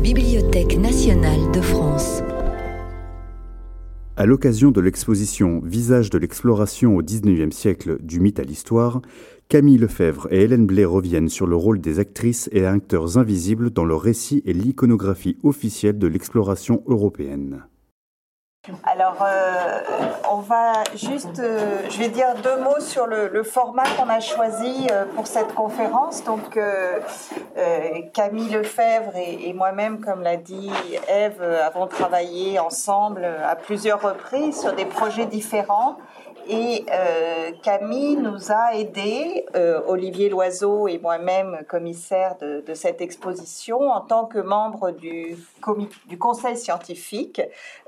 Bibliothèque nationale de France. À l'occasion de l'exposition Visage de l'exploration au XIXe siècle du mythe à l'histoire, Camille Lefebvre et Hélène Blais reviennent sur le rôle des actrices et acteurs invisibles dans le récit et l'iconographie officielle de l'exploration européenne. Alors, euh, on va juste, euh, je vais dire deux mots sur le, format qu'on a choisi euh, pour cette conférence. Donc, Camille Lefebvre et, et moi-même, comme l'a dit Eve, avons travaillé ensemble à plusieurs reprises sur des projets différents. Et euh, Camille nous a aidés, euh, Olivier Loiseau et moi-même, commissaire de, cette exposition, en tant que membre du, conseil scientifique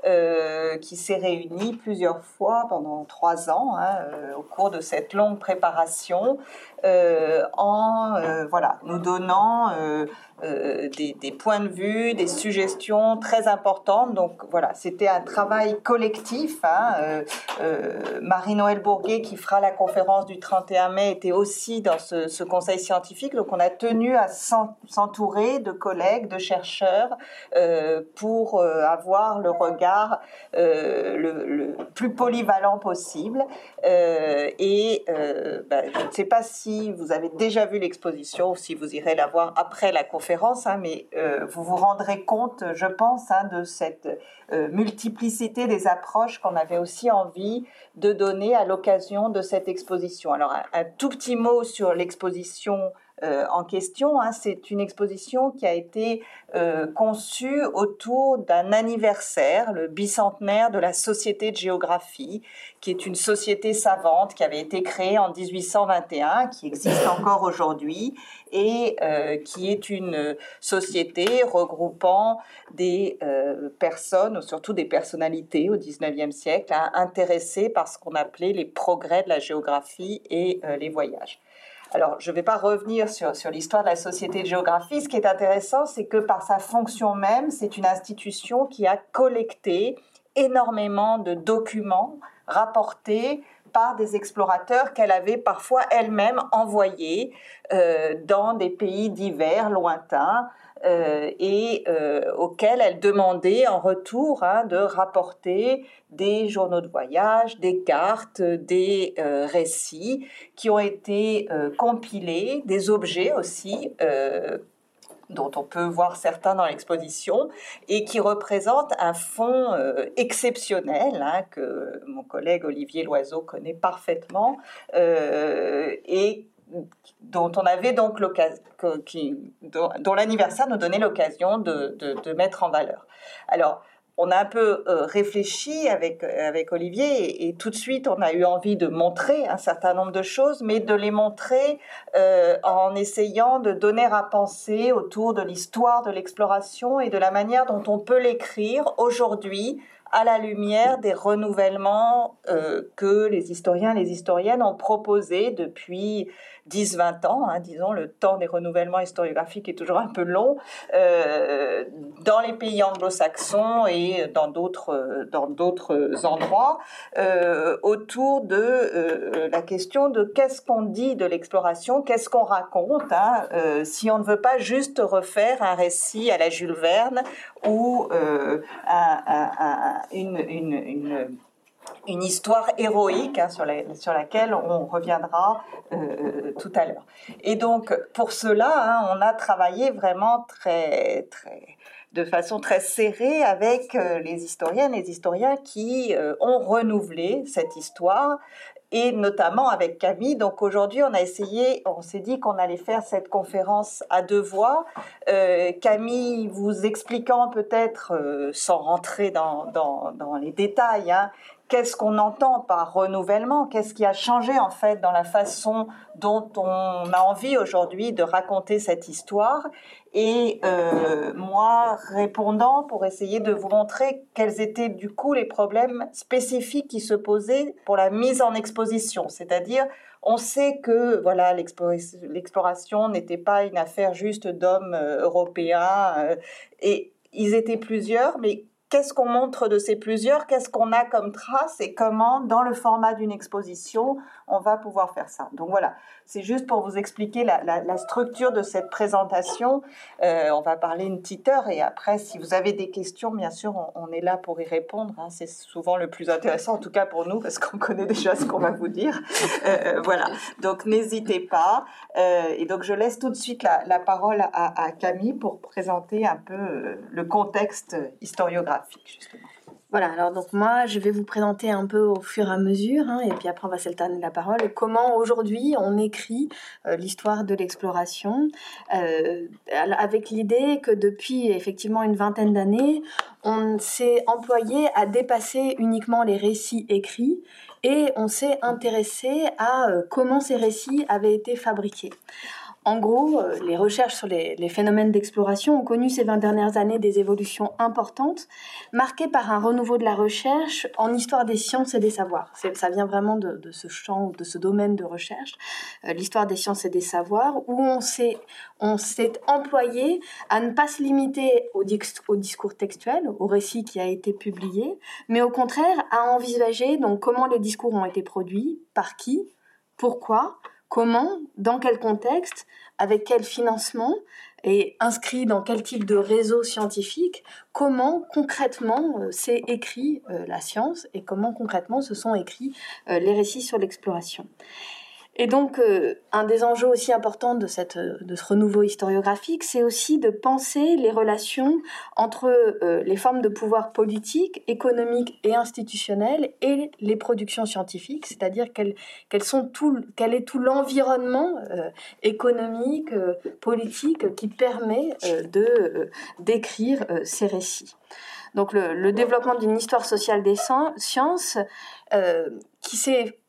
euh, qui s'est réuni plusieurs fois pendant trois ans hein, au cours de cette longue préparation, en voilà, nous donnant euh, des, points de vue, des suggestions très importantes. Donc voilà, c'était un travail collectif. Hein. Euh, euh, Marie-Noël Bourguet, qui fera la conférence du 31 mai, était aussi dans ce, conseil scientifique. Donc on a tenu à s'entourer de collègues, de chercheurs, pour avoir le regard le, plus polyvalent possible. et ben, je ne sais pas si vous avez déjà vu l'exposition ou si vous irez la voir après la conférence Hein, mais euh, vous vous rendrez compte, je pense, hein, de cette euh, multiplicité des approches qu'on avait aussi envie de donner à l'occasion de cette exposition. Alors, un tout petit mot sur l'exposition euh, en question. Hein. C'est une exposition qui a été conçue autour d'un anniversaire, le bicentenaire de la Société de géographie, qui est une société savante qui avait été créée en 1821, qui existe encore aujourd'hui, et euh, qui est une société regroupant des personnes, surtout des personnalités au 19e siècle, hein, intéressées par ce qu'on appelait les progrès de la géographie et les voyages. Alors, je ne vais pas revenir sur, l'histoire de la Société de géographie. Ce qui est intéressant, c'est que par sa fonction même, c'est une institution qui a collecté énormément de documents rapportés par des explorateurs qu'elle avait parfois elle-même envoyés euh, dans des pays divers, lointains, euh, et euh, auxquels elle demandait en retour hein, de rapporter des journaux de voyage, des cartes, des récits qui ont été compilés, des objets aussi dont on peut voir certains dans l'exposition, et qui représentent un fonds exceptionnel hein, que mon collègue Olivier Loiseau connaît parfaitement, et dont on avait donc l'occasion, dont, l'anniversaire nous donnait l'occasion de, de, mettre en valeur. Alors, on a un peu euh, réfléchi avec, avec Olivier et, tout de suite on a eu envie de montrer un certain nombre de choses, mais de les montrer euh, en essayant de donner à penser autour de l'histoire de l'exploration et de la manière dont on peut l'écrire aujourd'hui à la lumière des renouvellements euh, que les historiens et les historiennes ont proposés depuis 10-20 ans, hein, disons, le temps des renouvellements historiographiques est toujours un peu long, euh, dans les pays anglo-saxons et dans d'autres, d'autres endroits, euh, autour de euh, la question de qu'est-ce qu'on dit de l'exploration, qu'est-ce qu'on raconte, hein, si on ne veut pas juste refaire un récit à la Jules Verne ou une une histoire héroïque hein, sur, sur, laquelle on reviendra euh, tout à l'heure. Et donc, pour cela, hein, on a travaillé vraiment très, très, de façon très serrée avec euh, les historiennes et les historiens qui euh, ont renouvelé cette histoire et notamment avec Camille. Donc aujourd'hui, on a essayé, on s'est dit qu'on allait faire cette conférence à deux voix. Camille, vous expliquant peut-être, sans rentrer dans, dans, dans les détails, hein, qu'est-ce qu'on entend par renouvellement, qu'est-ce qui a changé en fait dans la façon dont on a envie aujourd'hui de raconter cette histoire? Et euh, moi, répondant pour essayer de vous montrer quels étaient du coup les problèmes spécifiques qui se posaient pour la mise en exposition, c'est-à-dire on sait que voilà l'exploration n'était pas une affaire juste d'hommes euh, européens euh, et ils étaient plusieurs, mais qu'est-ce qu'on montre de ces plusieurs, qu'est-ce qu'on a comme trace et comment, dans le format d'une exposition, on va pouvoir faire ça. Donc voilà, c'est juste pour vous expliquer la, structure de cette présentation. Euh, on va parler une petite heure et après, si vous avez des questions, bien sûr, on, est là pour y répondre. Hein. C'est souvent le plus intéressant, en tout cas pour nous, parce qu'on connaît déjà ce qu'on va vous dire. Euh, voilà, donc n'hésitez pas. et donc je laisse tout de suite la, parole à, à Camille pour présenter un peu le contexte historiographique, justement. Voilà, alors donc moi, je vais vous présenter un peu au fur et à mesure, hein, et puis après on va s'alterner la parole, comment aujourd'hui on écrit euh, l'histoire de l'exploration, euh, avec l'idée que depuis effectivement une vingtaine d'années, on s'est employé à dépasser uniquement les récits écrits, et on s'est intéressé à euh, comment ces récits avaient été fabriqués. En gros, euh, les recherches sur les, phénomènes d'exploration ont connu ces 20 dernières années des évolutions importantes, marquées par un renouveau de la recherche en histoire des sciences et des savoirs. Ça vient vraiment de, ce champ, de ce domaine de recherche, euh, l'histoire des sciences et des savoirs, où on s'est, employé à ne pas se limiter au, au, discours textuel, au récit qui a été publié, mais au contraire à envisager donc comment les discours ont été produits, par qui, pourquoi, comment, dans quel contexte, avec quel financement et inscrit dans quel type de réseau scientifique, comment concrètement euh, s'est écrit euh, la science et comment concrètement se sont écrits euh, les récits sur l'exploration. Et donc, euh, un des enjeux aussi importants de, cette, de ce renouveau historiographique, c'est aussi de penser les relations entre euh, les formes de pouvoir politique, économique et institutionnel et les productions scientifiques, c'est-à-dire quel, sont tout, quel est tout l'environnement euh, économique, politique qui permet de d'écrire ces récits. Donc, le, le développement d'une histoire sociale des sciences qui s'est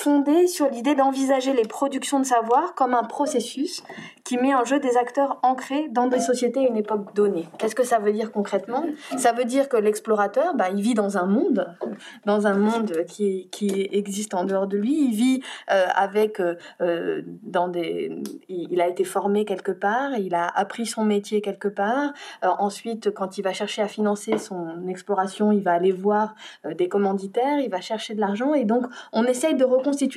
fondée sur l'idée d'envisager les productions de savoir comme un processus qui met en jeu des acteurs ancrés dans des sociétés à une époque donnée. Qu'est-ce que ça veut dire concrètement? Ça veut dire que l'explorateur, bah, il vit dans un monde, dans un monde qui, qui existe en dehors de lui. Il vit euh, avec, euh, euh, dans des, il, a été formé quelque part, il a appris son métier quelque part. ensuite, quand il va chercher à financer son exploration, il va aller voir des commanditaires, il va chercher de l'argent, et donc on essaye de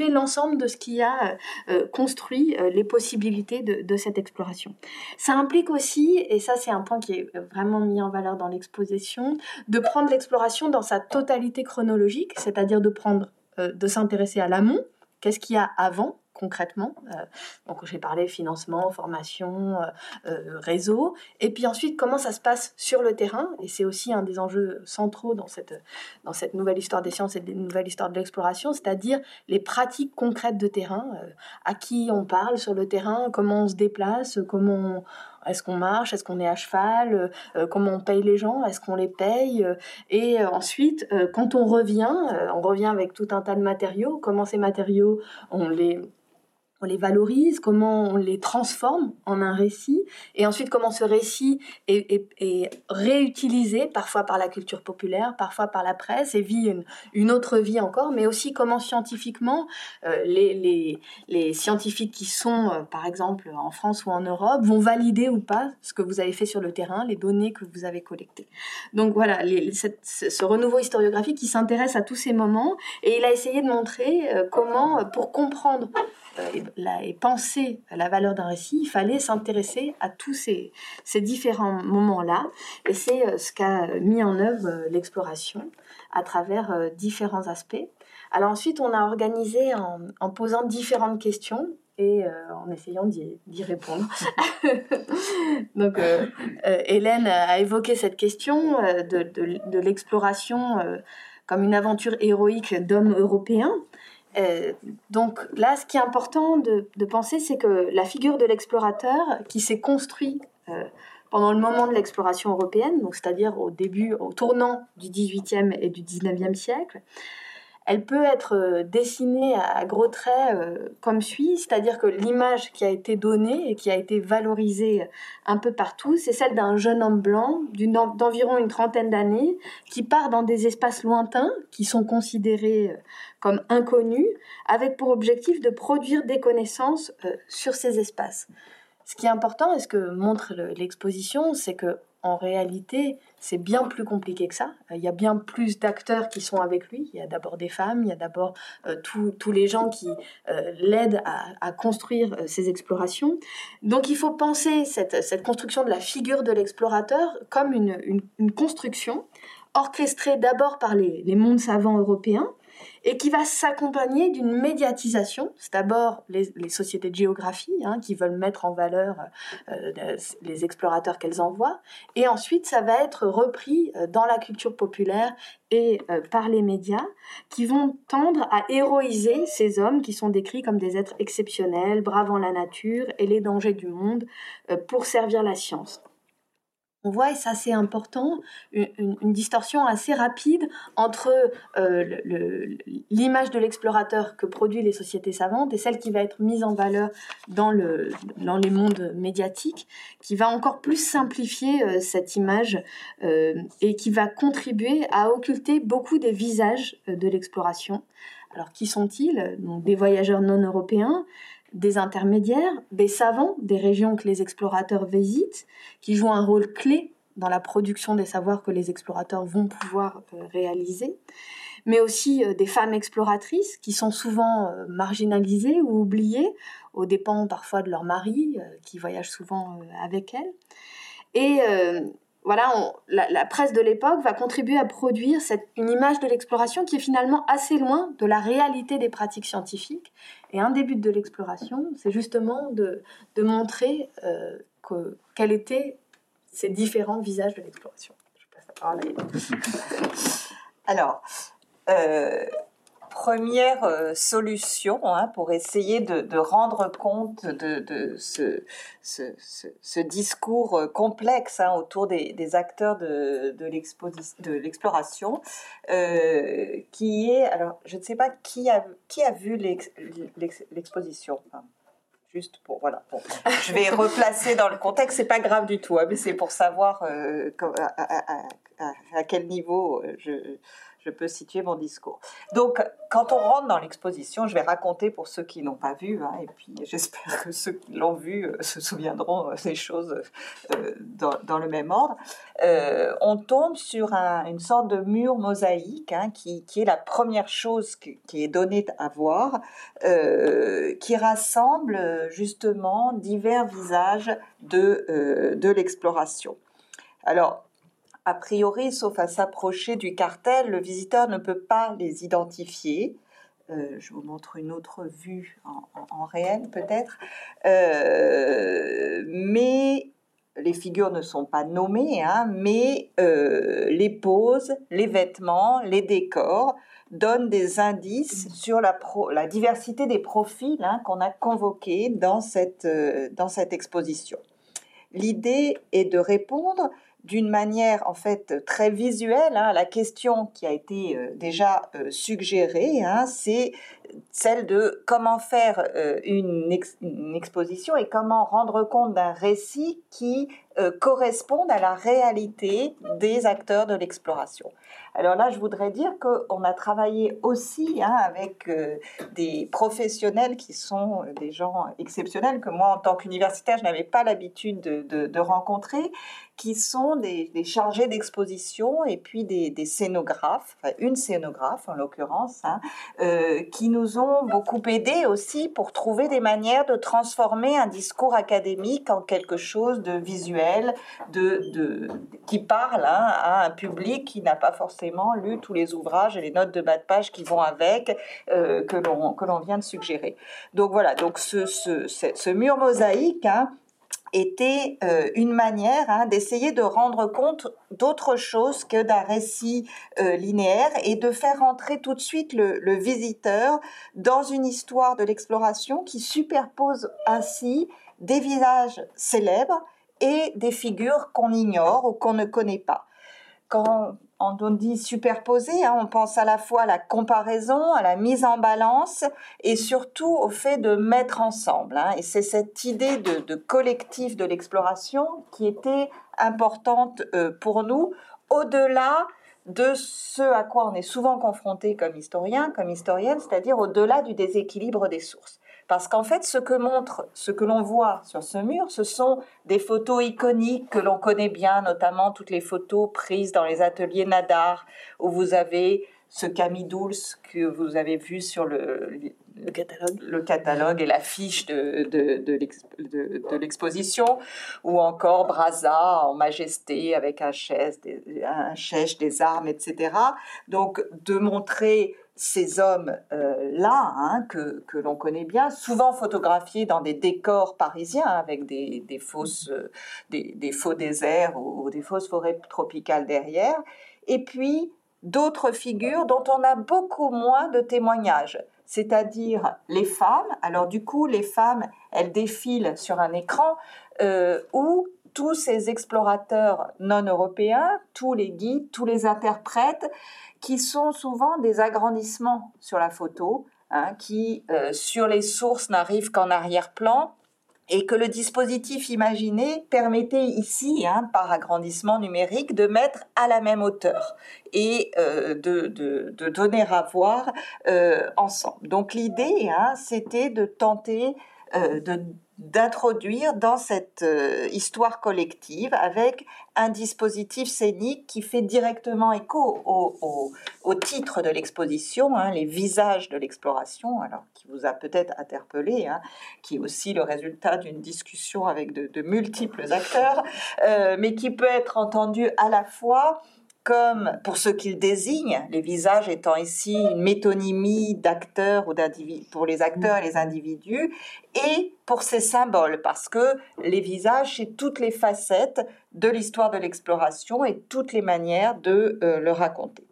l'ensemble de ce qui a euh, euh, construit euh, les possibilités de, cette exploration. Ça implique aussi, et ça c'est un point qui est vraiment mis en valeur dans l'exposition, de prendre l'exploration dans sa totalité chronologique, c'est-à-dire de prendre, de s'intéresser à l'amont, qu'est-ce qu'il y a avant, concrètement. Euh, donc j'ai parlé financement, formation, euh, euh, réseau. Et puis ensuite, comment ça se passe sur le terrain? Et c'est aussi un des enjeux centraux dans cette, dans cette nouvelle histoire des sciences et des nouvelles histoires de l'exploration, c'est-à-dire les pratiques concrètes de terrain. à qui on parle sur le terrain, comment on se déplace, comment est-ce qu'on marche Est-ce qu'on est à cheval Comment on paye les gens Est-ce qu'on les paye Et ensuite, quand on revient, on revient avec tout un tas de matériaux. Comment ces matériaux, on les on les valorise, comment on les transforme en un récit, et ensuite comment ce récit est, réutilisé parfois par la culture populaire, parfois par la presse, et vit une, autre vie encore, mais aussi comment scientifiquement euh, les, scientifiques qui sont, euh, par exemple, en France ou en Europe, vont valider ou pas ce que vous avez fait sur le terrain, les données que vous avez collectées. Donc voilà, ce renouveau historiographique qui s'intéresse à tous ces moments, et il a essayé de montrer euh, comment, pour comprendre et penser la valeur d'un récit, il fallait s'intéresser à tous ces, différents moments-là. Et c'est euh, ce qu'a mis en œuvre euh, l'exploration à travers euh, différents aspects. Alors ensuite, on a organisé en, posant différentes questions et en essayant d'y répondre. Donc, Hélène a évoqué cette question de, de l'exploration comme une aventure héroïque d'hommes européens. Euh, donc là, ce qui est important de, penser, c'est que la figure de l'explorateur qui s'est construit euh, pendant le moment de l'exploration européenne, c'est-à-dire au début, au tournant du XVIIIe et du XIXe siècle, elle peut être euh, dessinée à gros traits euh, comme suit, c'est-à-dire que l'image qui a été donnée et qui a été valorisée un peu partout, c'est celle d'un jeune homme blanc d'environ une trentaine d'années qui part dans des espaces lointains qui sont considérés euh, comme inconnus, avec pour objectif de produire des connaissances sur ces espaces. Ce qui est important et ce que montre l'exposition, c'est que en réalité, c'est bien plus compliqué que ça. Il y a bien plus d'acteurs qui sont avec lui. Il y a d'abord des femmes, il y a d'abord euh, tous les gens qui euh, l'aident à, construire euh, ces explorations. Donc il faut penser cette, construction de la figure de l'explorateur comme une, construction orchestrée d'abord par les mondes savants européens, et qui va s'accompagner d'une médiatisation. C'est d'abord les, sociétés de géographie hein, qui veulent mettre en valeur euh, les explorateurs qu'elles envoient, et ensuite ça va être repris euh, dans la culture populaire et euh, par les médias qui vont tendre à héroïser ces hommes qui sont décrits comme des êtres exceptionnels, bravant la nature et les dangers du monde pour servir la science on voit, et ça c'est important, une, distorsion assez rapide entre euh, l'image de l'explorateur que produisent les sociétés savantes et celle qui va être mise en valeur dans, le, les mondes médiatiques, qui va encore plus simplifier euh, cette image euh, et qui va contribuer à occulter beaucoup des visages de l'exploration. Alors qui sont-ils? Des voyageurs non européens, des intermédiaires, des savants des régions que les explorateurs visitent, qui jouent un rôle clé dans la production des savoirs que les explorateurs vont pouvoir euh, réaliser, mais aussi euh, des femmes exploratrices qui sont souvent euh, marginalisées ou oubliées, aux dépens parfois de leur mari, qui voyagent souvent avec elles. Et voilà, la, presse de l'époque va contribuer à produire une image de l'exploration qui est finalement assez loin de la réalité des pratiques scientifiques. Et un des buts de l'exploration, c'est justement de, de montrer euh, que, quels étaient ces différents visages de l'exploration. Je passe la parole à Alors, euh, première euh, solution hein, pour essayer de, rendre compte de, ce, ce, discours euh, complexe hein, autour des, acteurs de, de l'exploration, euh, qui est, alors je ne sais pas qui a, qui a vu l'exposition. juste pour voilà. Je vais replacer dans le contexte, c'est pas grave du tout, hein, mais c'est pour savoir à, quel niveau je, je peux situer mon discours. Donc, quand on rentre dans l'exposition, je vais raconter pour ceux qui n'ont pas vu, hein, et puis j'espère que ceux qui l'ont vu euh, se souviendront euh, des choses euh, dans, le même ordre. on tombe sur une sorte de mur mosaïque hein, qui, est la première chose qui, est donnée à voir, qui rassemble justement divers visages de, de l'exploration. Alors, a priori, sauf à s'approcher du cartel, le visiteur ne peut pas les identifier. Euh, je vous montre une autre vue en, réel peut-être. Euh, mais les figures ne sont pas nommées, hein, mais euh, les poses, les vêtements, les décors donnent des indices sur la, diversité des profils hein, qu'on a convoqués dans cette exposition. L'idée est de répondre d'une manière en fait très visuelle. Hein, la question qui a été euh, déjà euh, suggérée, hein, c'est celle de comment faire euh, une, exposition et comment rendre compte d'un récit qui corresponde à la réalité des acteurs de l'exploration. Alors là, je voudrais dire qu'on a travaillé aussi hein, avec euh, des professionnels qui sont euh, des gens exceptionnels que moi, en tant qu'universitaire, je n'avais pas l'habitude de, rencontrer, qui sont des, chargés d'exposition et puis des, scénographes, une scénographe en l'occurrence, hein, euh, qui nous ont beaucoup aidés aussi pour trouver des manières de transformer un discours académique en quelque chose de visuel, de, qui parle hein, à un public qui n'a pas forcément lu tous les ouvrages et les notes de bas de page qui vont avec, euh, que l'on vient de suggérer. Donc voilà, donc ce, ce, mur mosaïque hein, était euh, une manière hein, d'essayer de rendre compte d'autre chose que d'un récit euh, linéaire et de faire entrer tout de suite le, le visiteur dans une histoire de l'exploration qui superpose ainsi des visages célèbres et des figures qu'on ignore ou qu'on ne connaît pas. Quand on dit superposé, hein, on pense à la fois à la comparaison, à la mise en balance et surtout au fait de mettre ensemble. Hein. et c'est cette idée de, collectif de l'exploration qui était importante euh, pour nous, au-delà de ce à quoi on est souvent confronté comme historien, comme historienne, c'est-à-dire au-delà du déséquilibre des sources. Parce qu'en fait, ce que montre, ce que l'on voit sur ce mur, ce sont des photos iconiques que l'on connaît bien, notamment toutes les photos prises dans les ateliers Nadar, où vous avez ce Camille Douls que vous avez vu sur le, le catalogue. Le catalogue et l'affiche de, de, de, l'exposition, ou encore Braza en majesté avec un chèche, des, un chèche, des armes, etc. Donc de montrer ces hommes-là, hein, que, que l'on connaît bien, souvent photographiés dans des décors parisiens avec des, des fausses, des, des, faux déserts ou, ou des fausses forêts tropicales derrière, et puis d'autres figures dont on a beaucoup moins de témoignages c'est-à-dire les femmes. Alors du coup, les femmes, elles défilent sur un écran euh, où tous ces explorateurs non européens, tous les guides, tous les interprètes, qui sont souvent des agrandissements sur la photo, hein, qui euh, sur les sources n'arrivent qu'en arrière-plan, et que le dispositif imaginé permettait ici, hein, par agrandissement numérique, de mettre à la même hauteur et euh, de, de, donner à voir euh, ensemble. Donc l'idée, hein, c'était de tenter de d'introduire dans cette euh, histoire collective avec un dispositif scénique qui fait directement écho au, titre de l'exposition, hein, les visages de l'exploration, alors qui vous a peut-être interpellé, hein, qui est aussi le résultat d'une discussion avec de, de multiples acteurs, euh, mais qui peut être entendu à la fois comme pour ce qu'ils désignent, les visages étant ici une métonymie d'acteurs ou pour les acteurs et les individus, et pour ces symboles, parce que les visages, c'est toutes les facettes de l'histoire de l'exploration et toutes les manières de euh, le raconter.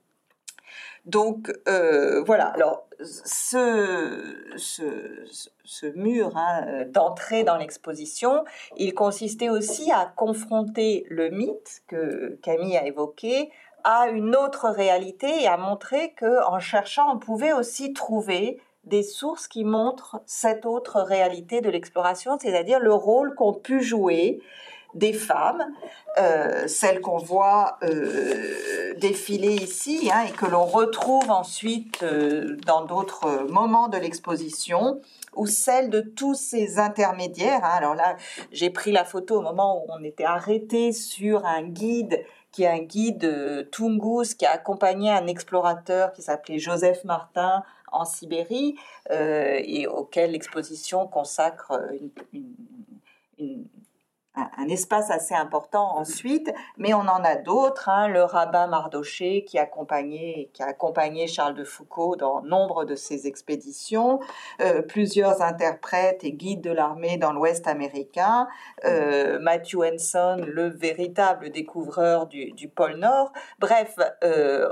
Donc euh, voilà, alors ce, mur hein, d'entrée dans l'exposition, il consistait aussi à confronter le mythe que Camille a évoqué à une autre réalité et à montrer que en cherchant, on pouvait aussi trouver des sources qui montrent cette autre réalité de l'exploration, c'est-à-dire le rôle qu'ont pu jouer des femmes, euh, celles qu'on voit euh, défiler ici hein, et que l'on retrouve ensuite euh, dans d'autres moments de l'exposition, ou celles de tous ces intermédiaires. Hein. Alors là, j'ai pris la photo au moment où on était arrêté sur un guide qui est un guide Tungus qui a accompagné un explorateur qui s'appelait Joseph Martin en Sibérie et auquel l'exposition consacre une un espace assez important ensuite, mais on en a d'autres. Hein, le rabbin Mardoché qui, accompagnait, qui a accompagné Charles de Foucault dans nombre de ses expéditions, euh, plusieurs interprètes et guides de l'armée dans l'Ouest américain, euh, Matthew Henson, le véritable découvreur du, pôle Nord. Bref, euh,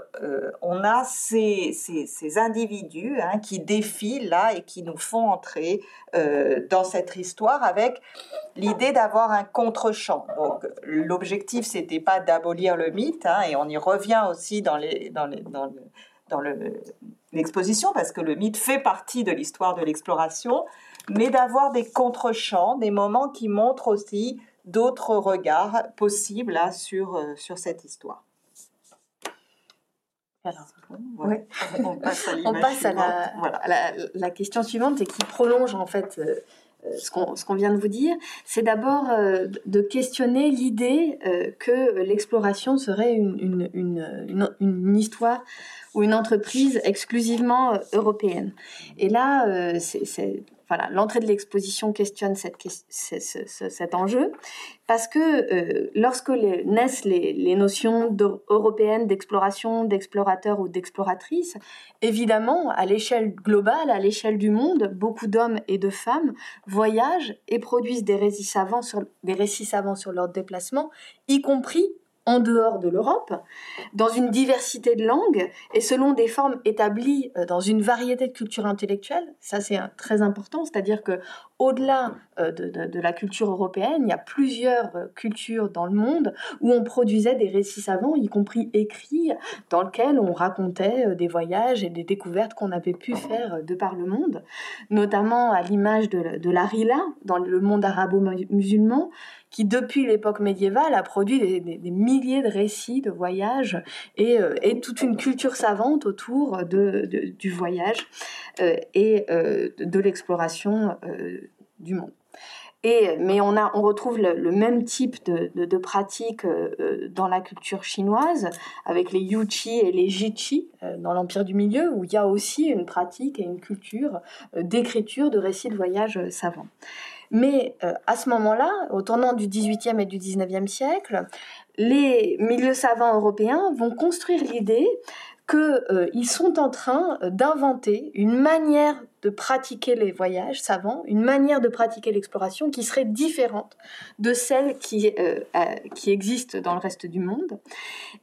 on a ces, ces, individus hein, qui défilent là et qui nous font entrer dans cette histoire avec l'idée d'avoir un contre-champ. Donc l'objectif, c'était pas d'abolir le mythe, hein, et on y revient aussi dans les, dans les, dans le, dans l'exposition, parce que le mythe fait partie de l'histoire de l'exploration, mais d'avoir des contre-champs, des moments qui montrent aussi d'autres regards possibles sur, euh, sur cette histoire. Alors, on passe à, la, la, question suivante et qui prolonge en fait euh, ce qu'on vient de vous dire, c'est d'abord euh, de questionner l'idée euh, que l'exploration serait une, une, une, histoire ou une entreprise exclusivement européenne. Et là, c'est voilà, l'entrée de l'exposition questionne cet enjeu parce que euh, lorsque naissent les, notions européennes d'exploration, d'explorateur ou d'exploratrice, évidemment, à l'échelle globale, à l'échelle du monde, beaucoup d'hommes et de femmes voyagent et produisent des récits savants sur, des récits savants sur leur déplacement, y compris en dehors de l'Europe, dans une diversité de langues et selon des formes établies euh, dans une variété de cultures intellectuelles. Ça, c'est très important, c'est-à-dire que au-delà euh, de, la culture européenne, il y a plusieurs euh, cultures dans le monde où on produisait des récits savants, y compris écrits, dans lesquels on racontait euh, des voyages et des découvertes qu'on avait pu faire de par le monde, notamment à l'image de, de l'Arila dans le monde arabo-musulman, qui depuis l'époque médiévale a produit des, milliers de récits de voyages et, toute une culture savante autour du voyage et de l'exploration du monde. Et, mais on, a, on retrouve le, même type de, pratiques euh, euh, dans la culture chinoise, avec les Yuchi et les Jichi euh, dans l'Empire du Milieu, où il y a aussi une pratique et une culture d'écriture de récits de voyage savants. Mais à ce moment-là, au tournant du XVIIIe et du XIXe siècle, les milieux savants européens vont construire l'idée qu'ils sont en train d'inventer une manière de pratiquer les voyages savants, une manière de pratiquer l'exploration qui serait différente de celle qui, euh, qui existe dans le reste du monde.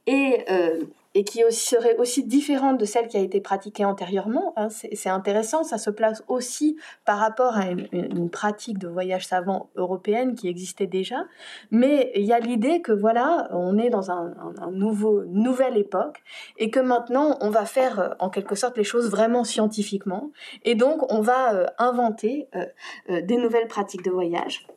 Et euh, et qui serait aussi différente de celle qui a été pratiquée antérieurement. Hein. C'est intéressant, ça se place aussi par rapport à une, pratique de voyage savant européenne qui existait déjà. Mais il y a l'idée que voilà, on est dans un, nouveau, nouvelle époque et que maintenant on va faire euh, en quelque sorte les choses vraiment scientifiquement. Et donc on va euh, inventer euh, des nouvelles pratiques de voyage.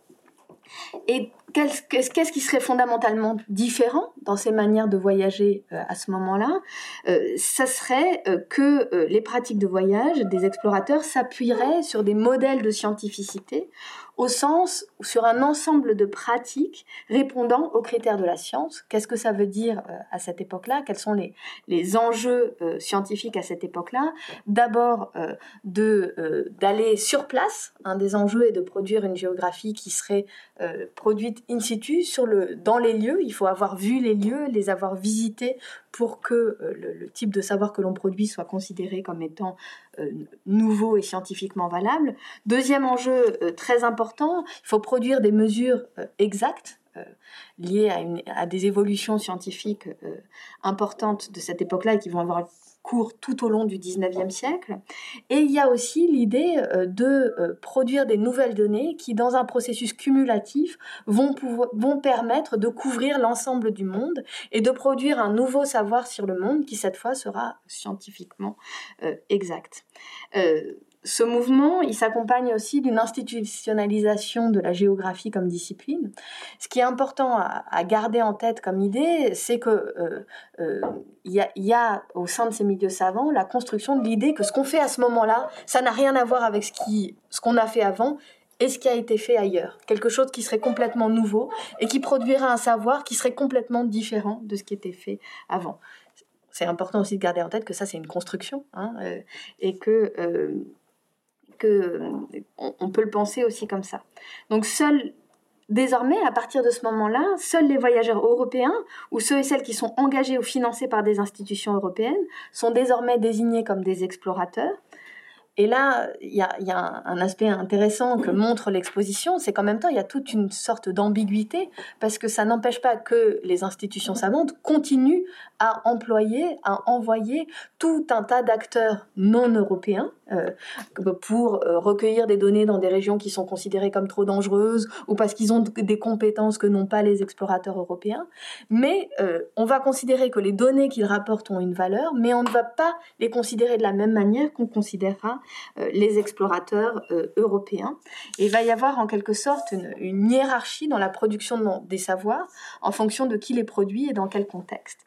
Et qu'est-ce qui serait fondamentalement différent dans ces manières de voyager euh, à ce moment-là? Euh, Ça serait euh, que les pratiques de voyage des explorateurs s'appuieraient sur des modèles de scientificité au sens sur un ensemble de pratiques répondant aux critères de la science. Qu'est-ce que ça veut dire euh, à cette époque-là? Quels sont les, les enjeux euh, scientifiques à cette époque-là? D'abord, euh, de d'aller sur place. Un des enjeux est de produire une géographie qui serait produite in situ dans les lieux. Il faut avoir vu les lieux, les avoir visités pour que le, le, type de savoir que l'on produit soit considéré comme étant nouveau et scientifiquement valable. Deuxième enjeu très important, il faut produire des mesures euh, exactes euh, liées à, des évolutions scientifiques euh, importantes de cette époque-là et qui vont avoir tout au long du 19e siècle. Et il y a aussi l'idée de produire des nouvelles données qui, dans un processus cumulatif, vont, vont permettre de couvrir l'ensemble du monde et de produire un nouveau savoir sur le monde qui, cette fois, sera scientifiquement exact ce mouvement, il s'accompagne aussi d'une institutionnalisation de la géographie comme discipline. Ce qui est important à, garder en tête comme idée, c'est que euh, euh, il y, a, au sein de ces milieux savants la construction de l'idée que ce qu'on fait à ce moment-là, ça n'a rien à voir avec ce qui, ce qu'on a fait avant et ce qui a été fait ailleurs. Quelque chose qui serait complètement nouveau et qui produira un savoir qui serait complètement différent de ce qui était fait avant. C'est important aussi de garder en tête que ça, c'est une construction hein, euh, et que on, peut le penser aussi comme ça. Donc seuls Désormais, à partir de ce moment-là, seuls les voyageurs européens ou ceux et celles qui sont engagés ou financés par des institutions européennes sont désormais désignés comme des explorateurs et là, il y a, un aspect intéressant que montre l'exposition, c'est qu'en même temps, il y a toute une sorte d'ambiguïté, parce que ça n'empêche pas que les institutions savantes continuent à employer, à envoyer tout un tas d'acteurs non européens euh, pour euh, recueillir des données dans des régions qui sont considérées comme trop dangereuses, ou parce qu'ils ont des compétences que n'ont pas les explorateurs européens. Mais euh, on va considérer que les données qu'ils rapportent ont une valeur, mais on ne va pas les considérer de la même manière qu'on considérera les explorateurs européens. Et il va y avoir en quelque sorte une, hiérarchie dans la production des savoirs en fonction de qui les produit et dans quel contexte.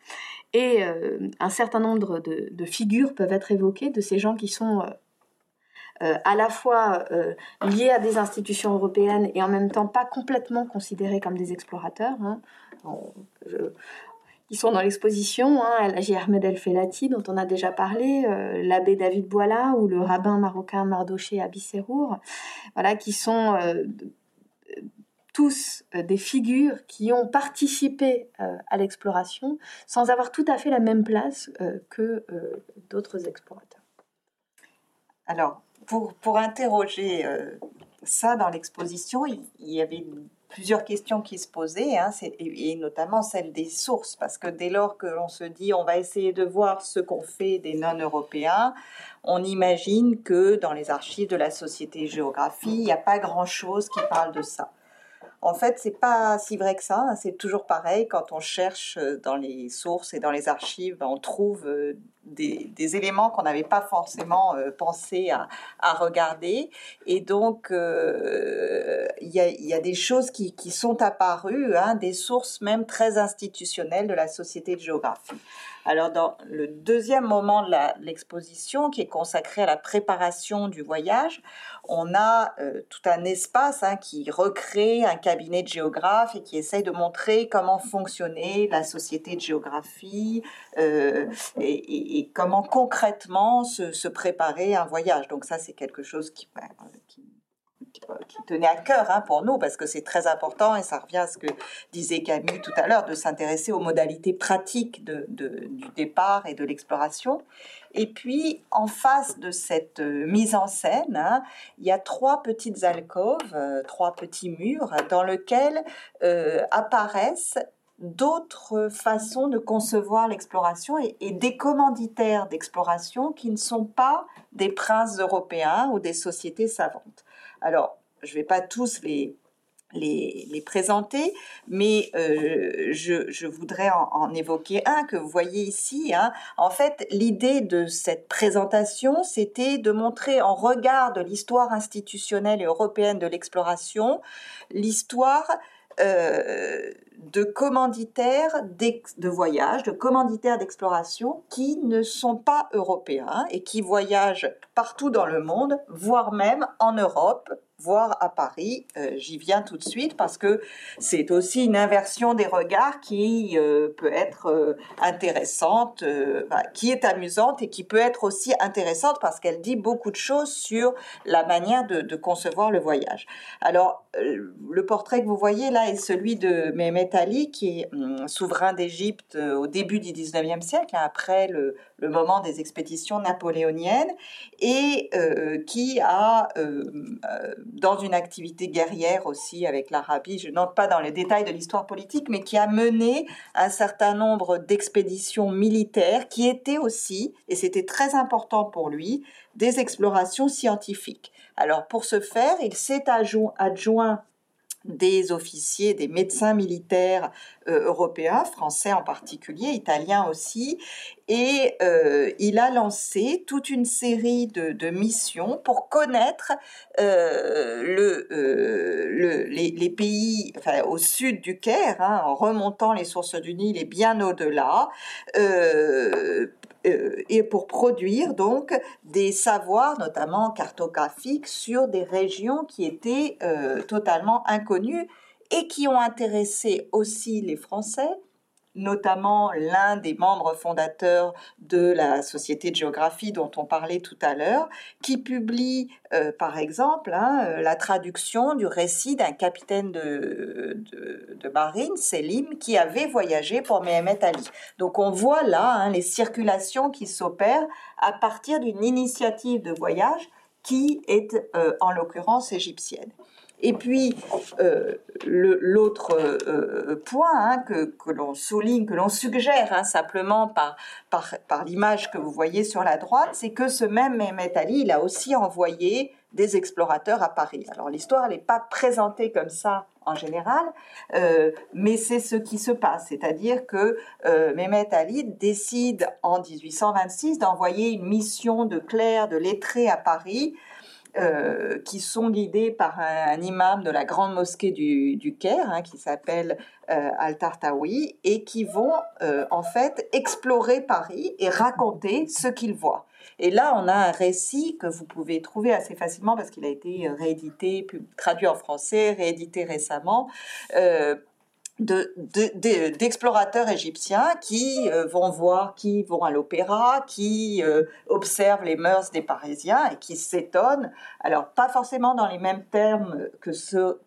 Et euh, un certain nombre de, figures peuvent être évoquées de ces gens qui sont à la fois liés à des institutions européennes et en même temps pas complètement considérés comme des explorateurs. Hein qui sont dans l'exposition, hein, l'Agi Ahmed El Felati, dont on a déjà parlé, euh, l'abbé David Boila ou le rabbin marocain Mardoché Abisserour, voilà, qui sont euh, tous euh, des figures qui ont participé à l'exploration sans avoir tout à fait la même place que d'autres explorateurs. Alors, pour, pour interroger ça dans l'exposition, il y avait plusieurs questions qui se posaient, hein, et, notamment celle des sources, parce que dès lors que l'on se dit on va essayer de voir ce qu'on fait des non-européens, on imagine que dans les archives de la Société Géographie, il n'y a pas grand-chose qui parle de ça. En fait, c'est pas si vrai que ça. Hein. C'est toujours pareil. Quand on cherche euh, dans les sources et dans les archives, on trouve euh, des, éléments qu'on n'avait pas forcément euh, pensé à, regarder. Et donc, il y, a, des choses qui, sont apparues, hein, des sources même très institutionnelles de la Société de géographie. Alors, dans le deuxième moment de l'exposition, qui est consacré à la préparation du voyage, on a euh, tout un espace hein, qui recrée un cabinet de géographes et qui essaye de montrer comment fonctionnait la société de géographie euh, et, comment concrètement se, préparer un voyage. Donc ça, c'est quelque chose qui, qui tenait à cœur hein, pour nous, parce que c'est très important, et ça revient à ce que disait Camille tout à l'heure, de s'intéresser aux modalités pratiques du départ et de l'exploration. Et puis, en face de cette euh, mise en scène, hein, il y a trois petites alcôves, euh, trois petits murs, dans lesquels euh, apparaissent d'autres façons de concevoir l'exploration et, des commanditaires d'exploration qui ne sont pas des princes européens ou des sociétés savantes. Alors, je ne vais pas tous les, présenter, mais euh, je, voudrais en, évoquer un que vous voyez ici. Hein. En fait, l'idée de cette présentation, c'était de montrer en regard de l'histoire institutionnelle et européenne de l'exploration, l'histoire euh, de commanditaires de voyage, de commanditaires d'exploration qui ne sont pas européens et qui voyagent partout dans le monde, voire même en Europe, voir à Paris. Euh, j'y viens tout de suite parce que c'est aussi une inversion des regards qui euh, peut être euh, intéressante, qui est amusante et qui peut être aussi intéressante parce qu'elle dit beaucoup de choses sur la manière de, concevoir le voyage. Alors, le portrait que vous voyez là est celui de Mehmet Ali, qui est hum, souverain d'Égypte au début du 19e siècle, hein, après le moment des expéditions napoléoniennes, et qui a dans une activité guerrière aussi avec l'Arabie. Je n'entre pas dans les détails de l'histoire politique, mais qui a mené un certain nombre d'expéditions militaires qui étaient aussi, et c'était très important pour lui, des explorations scientifiques. Alors pour ce faire, il s'est adjoint des officiers, des médecins militaires euh, européens, français en particulier, italiens aussi, et euh, il a lancé toute une série de, missions pour connaître euh, le, les, pays au sud du Caire, hein, en remontant les sources du Nil et bien au-delà, et pour produire donc des savoirs, notamment cartographiques, sur des régions qui étaient totalement inconnues et qui ont intéressé aussi les Français, notamment l'un des membres fondateurs de la Société de géographie dont on parlait tout à l'heure, qui publie euh, par exemple hein, euh, la traduction du récit d'un capitaine de, marine, Selim, qui avait voyagé pour Mehemet Ali. Donc on voit là hein, les circulations qui s'opèrent à partir d'une initiative de voyage qui est euh, en l'occurrence égyptienne. Et puis, euh, l'autre euh, point hein, que, l'on souligne, que l'on suggère hein, simplement par, l'image que vous voyez sur la droite, c'est que ce même Mehmet Ali, il a aussi envoyé des explorateurs à Paris. Alors l'histoire n'est pas présentée comme ça en général, euh, mais c'est ce qui se passe, c'est-à-dire que Mehmet Ali décide en 1826 d'envoyer une mission de clercs, de lettrés à Paris euh, qui sont guidés par un, imam de la grande mosquée du, du Caire, hein, qui s'appelle euh, Al-Tartawi, et qui vont euh, en fait explorer Paris et raconter ce qu'ils voient. Et là, on a un récit que vous pouvez trouver assez facilement parce qu'il a été réédité, traduit en français, réédité récemment d'explorateurs de, égyptiens qui euh, vont voir, qui vont à l'opéra, qui euh, observent les mœurs des Parisiens et qui s'étonnent. Alors, pas forcément dans les mêmes termes que ceux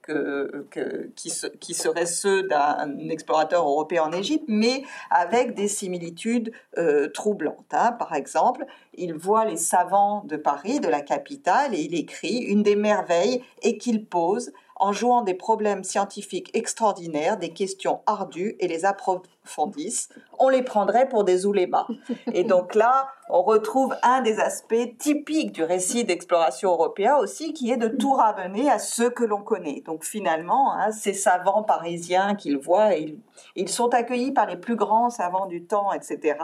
qui, seraient ceux d'un explorateur européen en Égypte, mais avec des similitudes euh, troublantes. Hein. Par exemple, il voit les savants de Paris, de la capitale, et il écrit une des merveilles et qu'il pose en jouant des problèmes scientifiques extraordinaires, des questions ardues et les approfondissent, on les prendrait pour des oulémas. Et donc là, on retrouve un des aspects typiques du récit d'exploration européen aussi, qui est de tout ramener à ce que l'on connaît. Donc finalement, hein, ces savants parisiens qu'ils voient, ils, sont accueillis par les plus grands savants du temps, etc.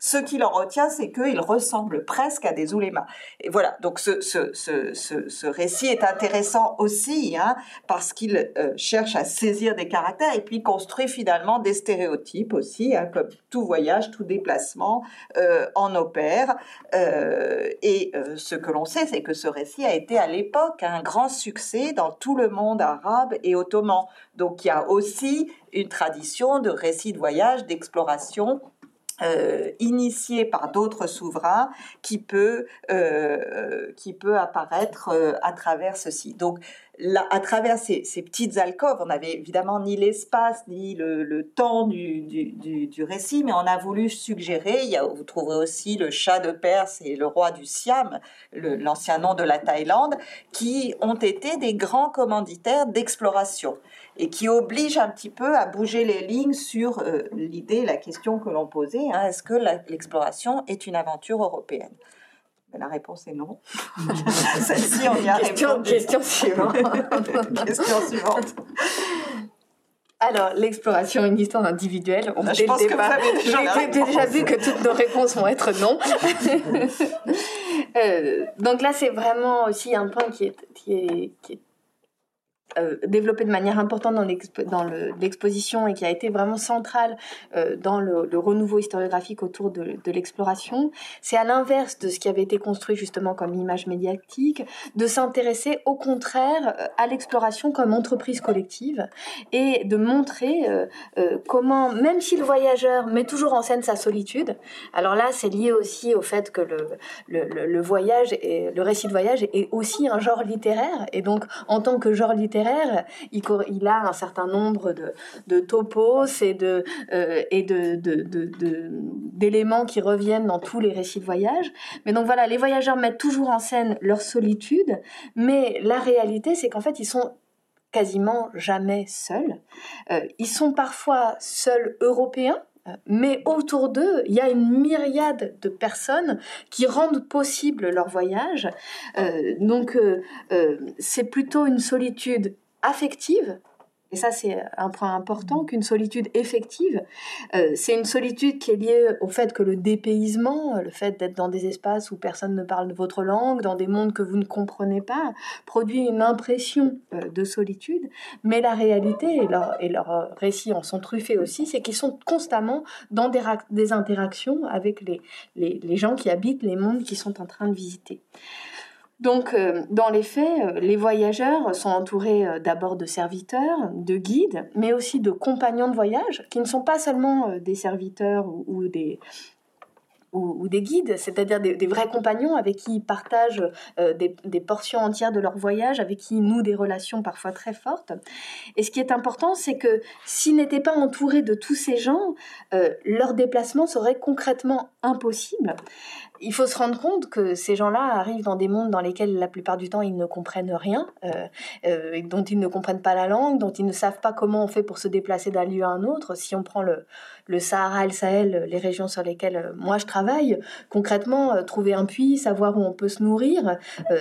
Ce qui leur retient, c'est qu'ils ressemblent presque à des oulémas. Et voilà, donc ce récit est intéressant aussi, hein, parce qu'il euh, cherche à saisir des caractères et puis construit finalement des stéréotypes aussi, hein, comme tout voyage, tout déplacement euh, en opère. Euh, et euh, ce que l'on sait, c'est que ce récit a été à l'époque un grand succès dans tout le monde arabe et ottoman. Donc il y a aussi une tradition de récits de voyage, d'exploration euh, initié par d'autres souverains qui peut, qui peut apparaître à travers ceci. Donc, à travers ces, petites alcôves, on n'avait évidemment ni l'espace ni le, temps du, récit, mais on a voulu suggérer, il y a, vous trouverez aussi le chat de Perse et le roi du Siam, l'ancien nom de la Thaïlande, qui ont été des grands commanditaires d'exploration et qui oblige un petit peu à bouger les lignes sur euh, l'idée, la question que l'on posait, hein, est-ce que l'exploration est une aventure européenne? La réponse est non. Celle-ci, on y a question, répondu. Question suivante. question suivante. Alors, l'exploration est une histoire individuelle. On Je pense que vous avez déjà, déjà vu que toutes nos réponses vont être non. euh, donc là, c'est vraiment aussi un point qui est, qui est, qui est euh, développé de manière importante dans l'exposition et qui a été vraiment centrale euh, dans le, renouveau historiographique autour de, l'exploration, c'est à l'inverse de ce qui avait été construit justement comme image médiatique, de s'intéresser au contraire euh, à l'exploration comme entreprise collective et de montrer comment, même si le voyageur met toujours en scène sa solitude, alors là c'est lié aussi au fait que le, le voyage et le récit de voyage est aussi un genre littéraire et donc en tant que genre littéraire il, a un certain nombre de, de topos et de euh, et de, d'éléments qui reviennent dans tous les récits de voyage. Mais donc voilà, les voyageurs mettent toujours en scène leur solitude, mais la réalité, c'est qu'en fait, ils sont quasiment jamais seuls. Euh, ils sont parfois seuls européens, mais autour d'eux, il y a une myriade de personnes qui rendent possible leur voyage. Euh, donc, c'est plutôt une solitude affective, et ça c'est un point important, qu'une solitude effective, euh, c'est une solitude qui est liée au fait que le dépaysement, le fait d'être dans des espaces où personne ne parle votre langue, dans des mondes que vous ne comprenez pas, produit une impression euh, de solitude, mais la réalité, et leurs leur récits en sont truffés aussi, c'est qu'ils sont constamment dans des, interactions avec les, les gens qui habitent les mondes qu'ils sont en train de visiter. Donc, euh, dans les faits, euh, les voyageurs sont entourés euh, d'abord de serviteurs, de guides, mais aussi de compagnons de voyage, qui ne sont pas seulement des serviteurs ou, des, ou, des guides, c'est-à-dire des, vrais compagnons avec qui ils partagent des, des, portions entières de leur voyage, avec qui ils nouent des relations parfois très fortes. Et ce qui est important, c'est que s'ils n'étaient pas entourés de tous ces gens, leur déplacement serait concrètement impossible il faut se rendre compte que ces gens-là arrivent dans des mondes dans lesquels la plupart du temps ils ne comprennent rien, euh, euh, dont ils ne comprennent pas la langue, dont ils ne savent pas comment on fait pour se déplacer d'un lieu à un autre. Si on prend le, le Sahara le Sahel, les régions sur lesquelles euh, moi je travaille, concrètement, trouver un puits, savoir où on peut se nourrir,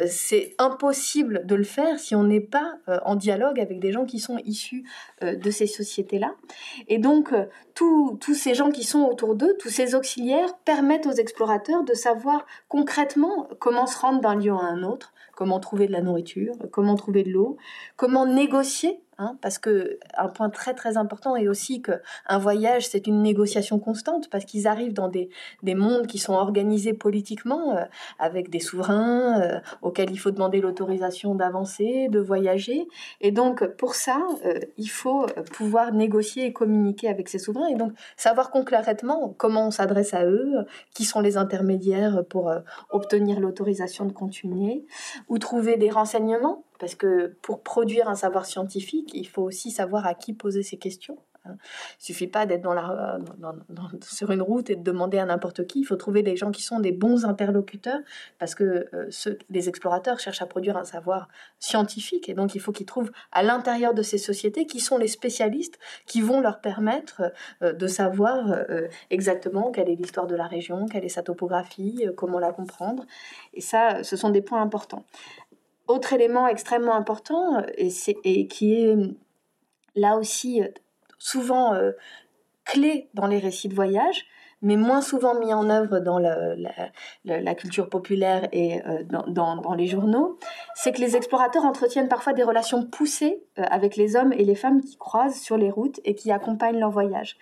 c'est impossible de le faire si on n'est pas en dialogue avec des gens qui sont issus de ces sociétés-là. Et donc, tous ces gens qui sont autour d'eux, tous ces auxiliaires, permettent aux explorateurs de savoir concrètement comment se rendre d'un lieu à un autre, comment trouver de la nourriture, comment trouver de l'eau, comment négocier Hein, parce que un point très très important est aussi que un voyage c'est une négociation constante parce qu'ils arrivent dans des, des mondes qui sont organisés politiquement euh, avec des souverains euh, auxquels il faut demander l'autorisation d'avancer, de voyager. Et donc pour ça euh, il faut pouvoir négocier et communiquer avec ces souverains et donc savoir concrètement comment on s'adresse à eux, qui sont les intermédiaires pour obtenir l'autorisation de continuer ou trouver des renseignements parce que pour produire un savoir scientifique, il faut aussi savoir à qui poser ces questions. Hein. Il suffit pas d'être dans la, sur une route et de demander à n'importe qui. Il faut trouver des gens qui sont des bons interlocuteurs parce que euh, les explorateurs cherchent à produire un savoir scientifique et donc il faut qu'ils trouvent à l'intérieur de ces sociétés qui sont les spécialistes qui vont leur permettre euh, de savoir euh, exactement quelle est l'histoire de la région, quelle est sa topographie, comment la comprendre. Et ça, ce sont des points importants. Autre élément extrêmement important et, et qui est là aussi souvent euh, clé dans les récits de voyage, mais moins souvent mis en œuvre dans la, culture populaire et euh, dans, les journaux, c'est que les explorateurs entretiennent parfois des relations poussées euh, avec les hommes et les femmes qui croisent sur les routes et qui accompagnent leur voyage.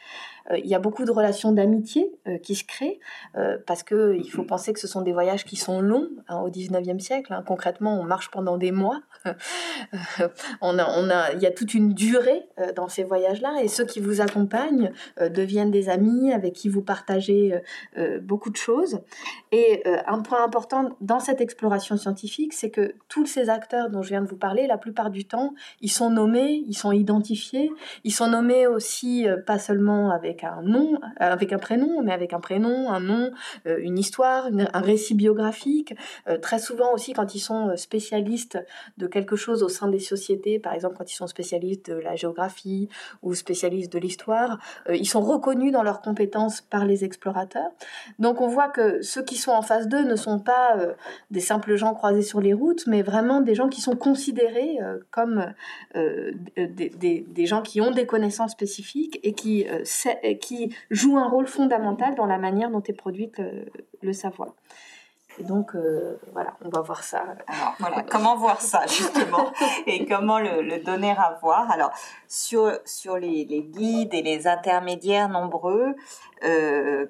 Euh, il y a beaucoup de relations d'amitié euh, qui se créent euh, parce que il faut penser que ce sont des voyages qui sont longs hein, au 19e siècle. Hein. Concrètement, on marche pendant des mois. on a, on a, il y a toute une durée dans ces voyages-là et ceux qui vous accompagnent deviennent des amis avec qui vous partagez beaucoup de choses. Et un point important dans cette exploration scientifique, c'est que tous ces acteurs dont je viens de vous parler, la plupart du temps, ils sont nommés, ils sont identifiés, ils sont nommés aussi pas seulement avec avec un nom, euh, avec un prénom, mais avec un prénom, un nom, euh, une histoire, un récit biographique. Euh, très souvent aussi quand ils sont spécialistes de quelque chose au sein des sociétés, par exemple quand ils sont spécialistes de la géographie ou spécialistes de l'histoire, ils sont reconnus dans leurs compétences par les explorateurs. Donc on voit que ceux qui sont en face d'eux ne sont pas des simples gens croisés sur les routes, mais vraiment des gens qui sont considérés comme des, gens qui ont des connaissances spécifiques et qui qui joue un rôle fondamental dans la manière dont est produite le, savoir. Et donc, euh, voilà, on va voir ça. Alors, voilà, comment voir ça, justement, et comment le, donner à voir. Alors, sur, sur les, guides et les intermédiaires nombreux euh,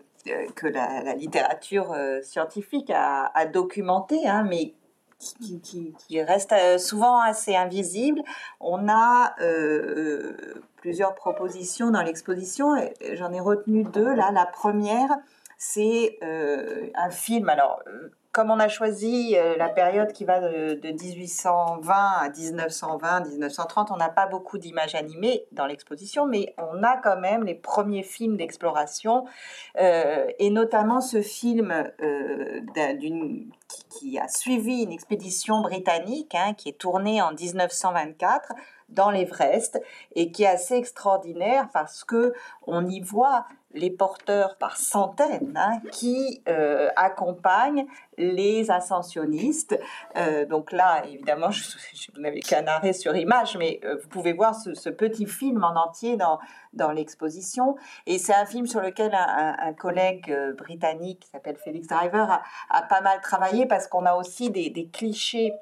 que la, littérature euh, scientifique a, a documenté, hein, mais qui, reste souvent assez invisible. On a plusieurs propositions dans l'exposition. J'en ai retenu deux. Là, la première, c'est euh, un film. Alors, comme on a choisi euh, la période qui va de, 1820 à 1920, 1930, on n'a pas beaucoup d'images animées dans l'exposition, mais on a quand même les premiers films d'exploration, euh, et notamment ce film d'une qui, a suivi une expédition britannique, hein, qui est tournée en 1924 dans l'Everest et qui est assez extraordinaire parce que on y voit les porteurs par centaines hein, qui euh, accompagnent les ascensionnistes. Euh, donc là, évidemment, je, vous n'avez qu'un arrêt sur image, mais euh, vous pouvez voir ce, petit film en entier dans, dans l'exposition. Et c'est un film sur lequel un, collègue britannique qui s'appelle Félix Driver a, pas mal travaillé parce qu'on a aussi des clichés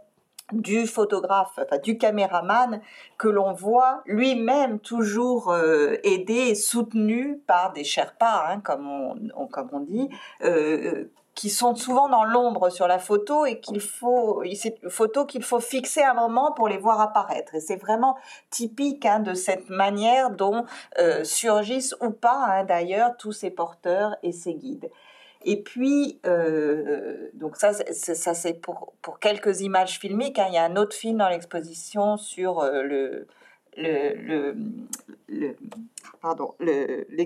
du photographe, enfin du caméraman, que l'on voit lui-même toujours euh, aidé et soutenu par des Sherpas, hein, comme, on, comme on dit, euh, qui sont souvent dans l'ombre sur la photo et qu'il faut, c'est une photo qu'il faut fixer un moment pour les voir apparaître. Et c'est vraiment typique hein, de cette manière dont euh, surgissent ou pas hein, d'ailleurs tous ces porteurs et ces guides. Et puis, euh, donc ça, c'est pour, pour quelques images filmiques. Hein. Il y a un autre film dans l'exposition sur euh,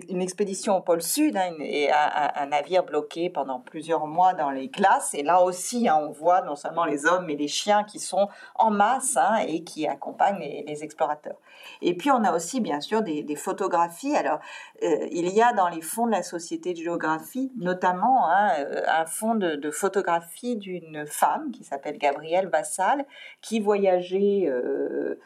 une expédition au pôle Sud hein, et un, navire bloqué pendant plusieurs mois dans les glaces. Et là aussi, hein, on voit non seulement les hommes, mais les chiens qui sont en masse hein, et qui accompagnent les, explorateurs. Et puis, on a aussi, bien sûr, des, photographies. Alors, euh, il y a dans les fonds de la Société de géographie, notamment euh, un fonds de, de photographie d'une femme qui s'appelle Gabrielle Vassal, qui voyageait... Euh,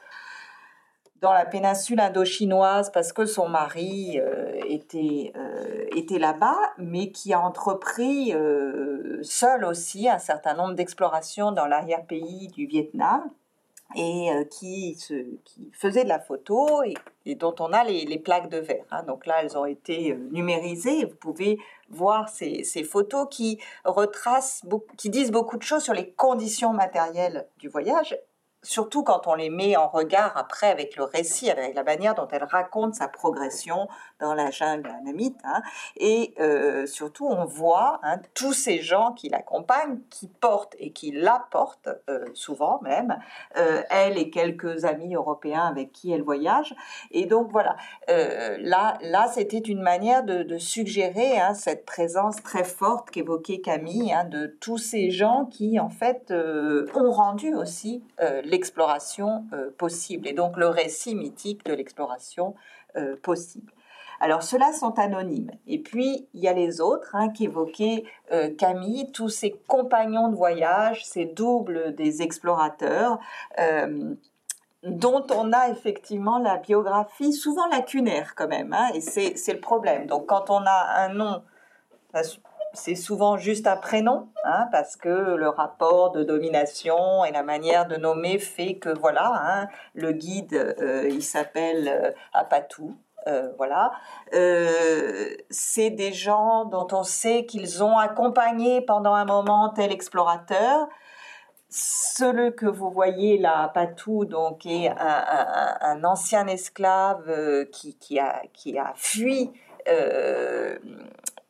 dans la péninsule indochinoise parce que son mari euh, était, euh, était là-bas, mais qui a entrepris euh, seul aussi un certain nombre d'explorations dans l'arrière-pays du Vietnam et qui, se, qui faisait de la photo et, dont on a les, les plaques de verre. Hein. Donc là, elles ont été numérisées vous pouvez voir ces, ces photos qui retracent, qui disent beaucoup de choses sur les conditions matérielles du voyage surtout quand on les met en regard après avec le récit, avec la manière dont elle raconte sa progression dans la jungle anamite. Hein. Et euh, surtout, on voit hein, tous ces gens qui l'accompagnent, qui portent et qui la portent, euh, souvent même, euh, elle et quelques amis européens avec qui elle voyage. Et donc voilà, là, là c'était une manière de, suggérer hein, cette présence très forte qu'évoquait Camille, de tous ces gens qui, en fait, ont rendu aussi l'exploration possible. Et donc le récit mythique de l'exploration possible. Alors ceux-là sont anonymes. Et puis il y a les autres hein, qui évoquaient euh, Camille, tous ses compagnons de voyage, ces doubles des explorateurs. Euh, dont on a effectivement la biographie souvent lacunaire quand même, hein, et c'est le problème. Donc quand on a un nom, c'est souvent juste un prénom, hein, parce que le rapport de domination et la manière de nommer fait que voilà, le guide, euh, il s'appelle Apatou, euh, voilà. Euh, c'est des gens dont on sait qu'ils ont accompagné pendant un moment tel explorateur. Celui que vous voyez là, Patou, donc, est un, ancien esclave euh, qui, a, qui a fui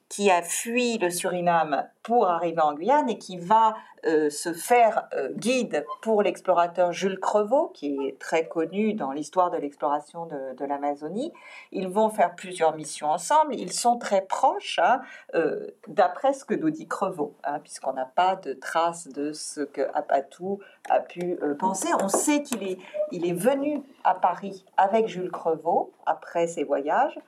qui a fui le Suriname pour arriver en Guyane et qui va euh, se faire euh, guide pour l'explorateur Jules Crevaux, qui est très connu dans l'histoire de l'exploration de, l'Amazonie. Ils vont faire plusieurs missions ensemble. Ils sont très proches, hein, euh, d'après ce que nous dit Crevaux, hein, puisqu'on n'a pas de traces de ce que Apatou a pu penser. On sait qu'il est, il est venu à Paris avec Jules Crevaux après ses voyages,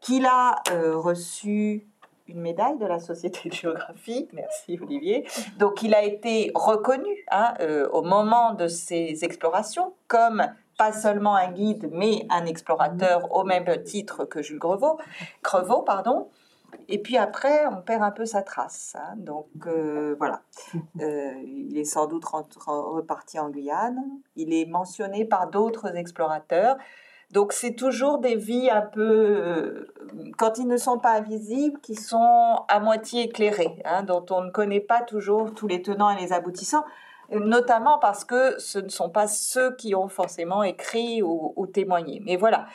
qu'il a reçu une médaille de la Société de géographie. Merci Olivier. Donc il a été reconnu hein, euh, au moment de ses explorations comme pas seulement un guide, mais un explorateur au même titre que Jules Crevaux. Crevaux pardon. Et puis après, on perd un peu sa trace. Hein. Donc euh, voilà. Euh, il est sans doute reparti en Guyane. Il est mentionné par d'autres explorateurs. Donc c'est toujours des vies un peu, euh, quand ils ne sont pas invisibles, qui sont à moitié éclairées, hein, dont on ne connaît pas toujours tous les tenants et les aboutissants, notamment parce que ce ne sont pas ceux qui ont forcément écrit ou, témoigné. Mais voilà,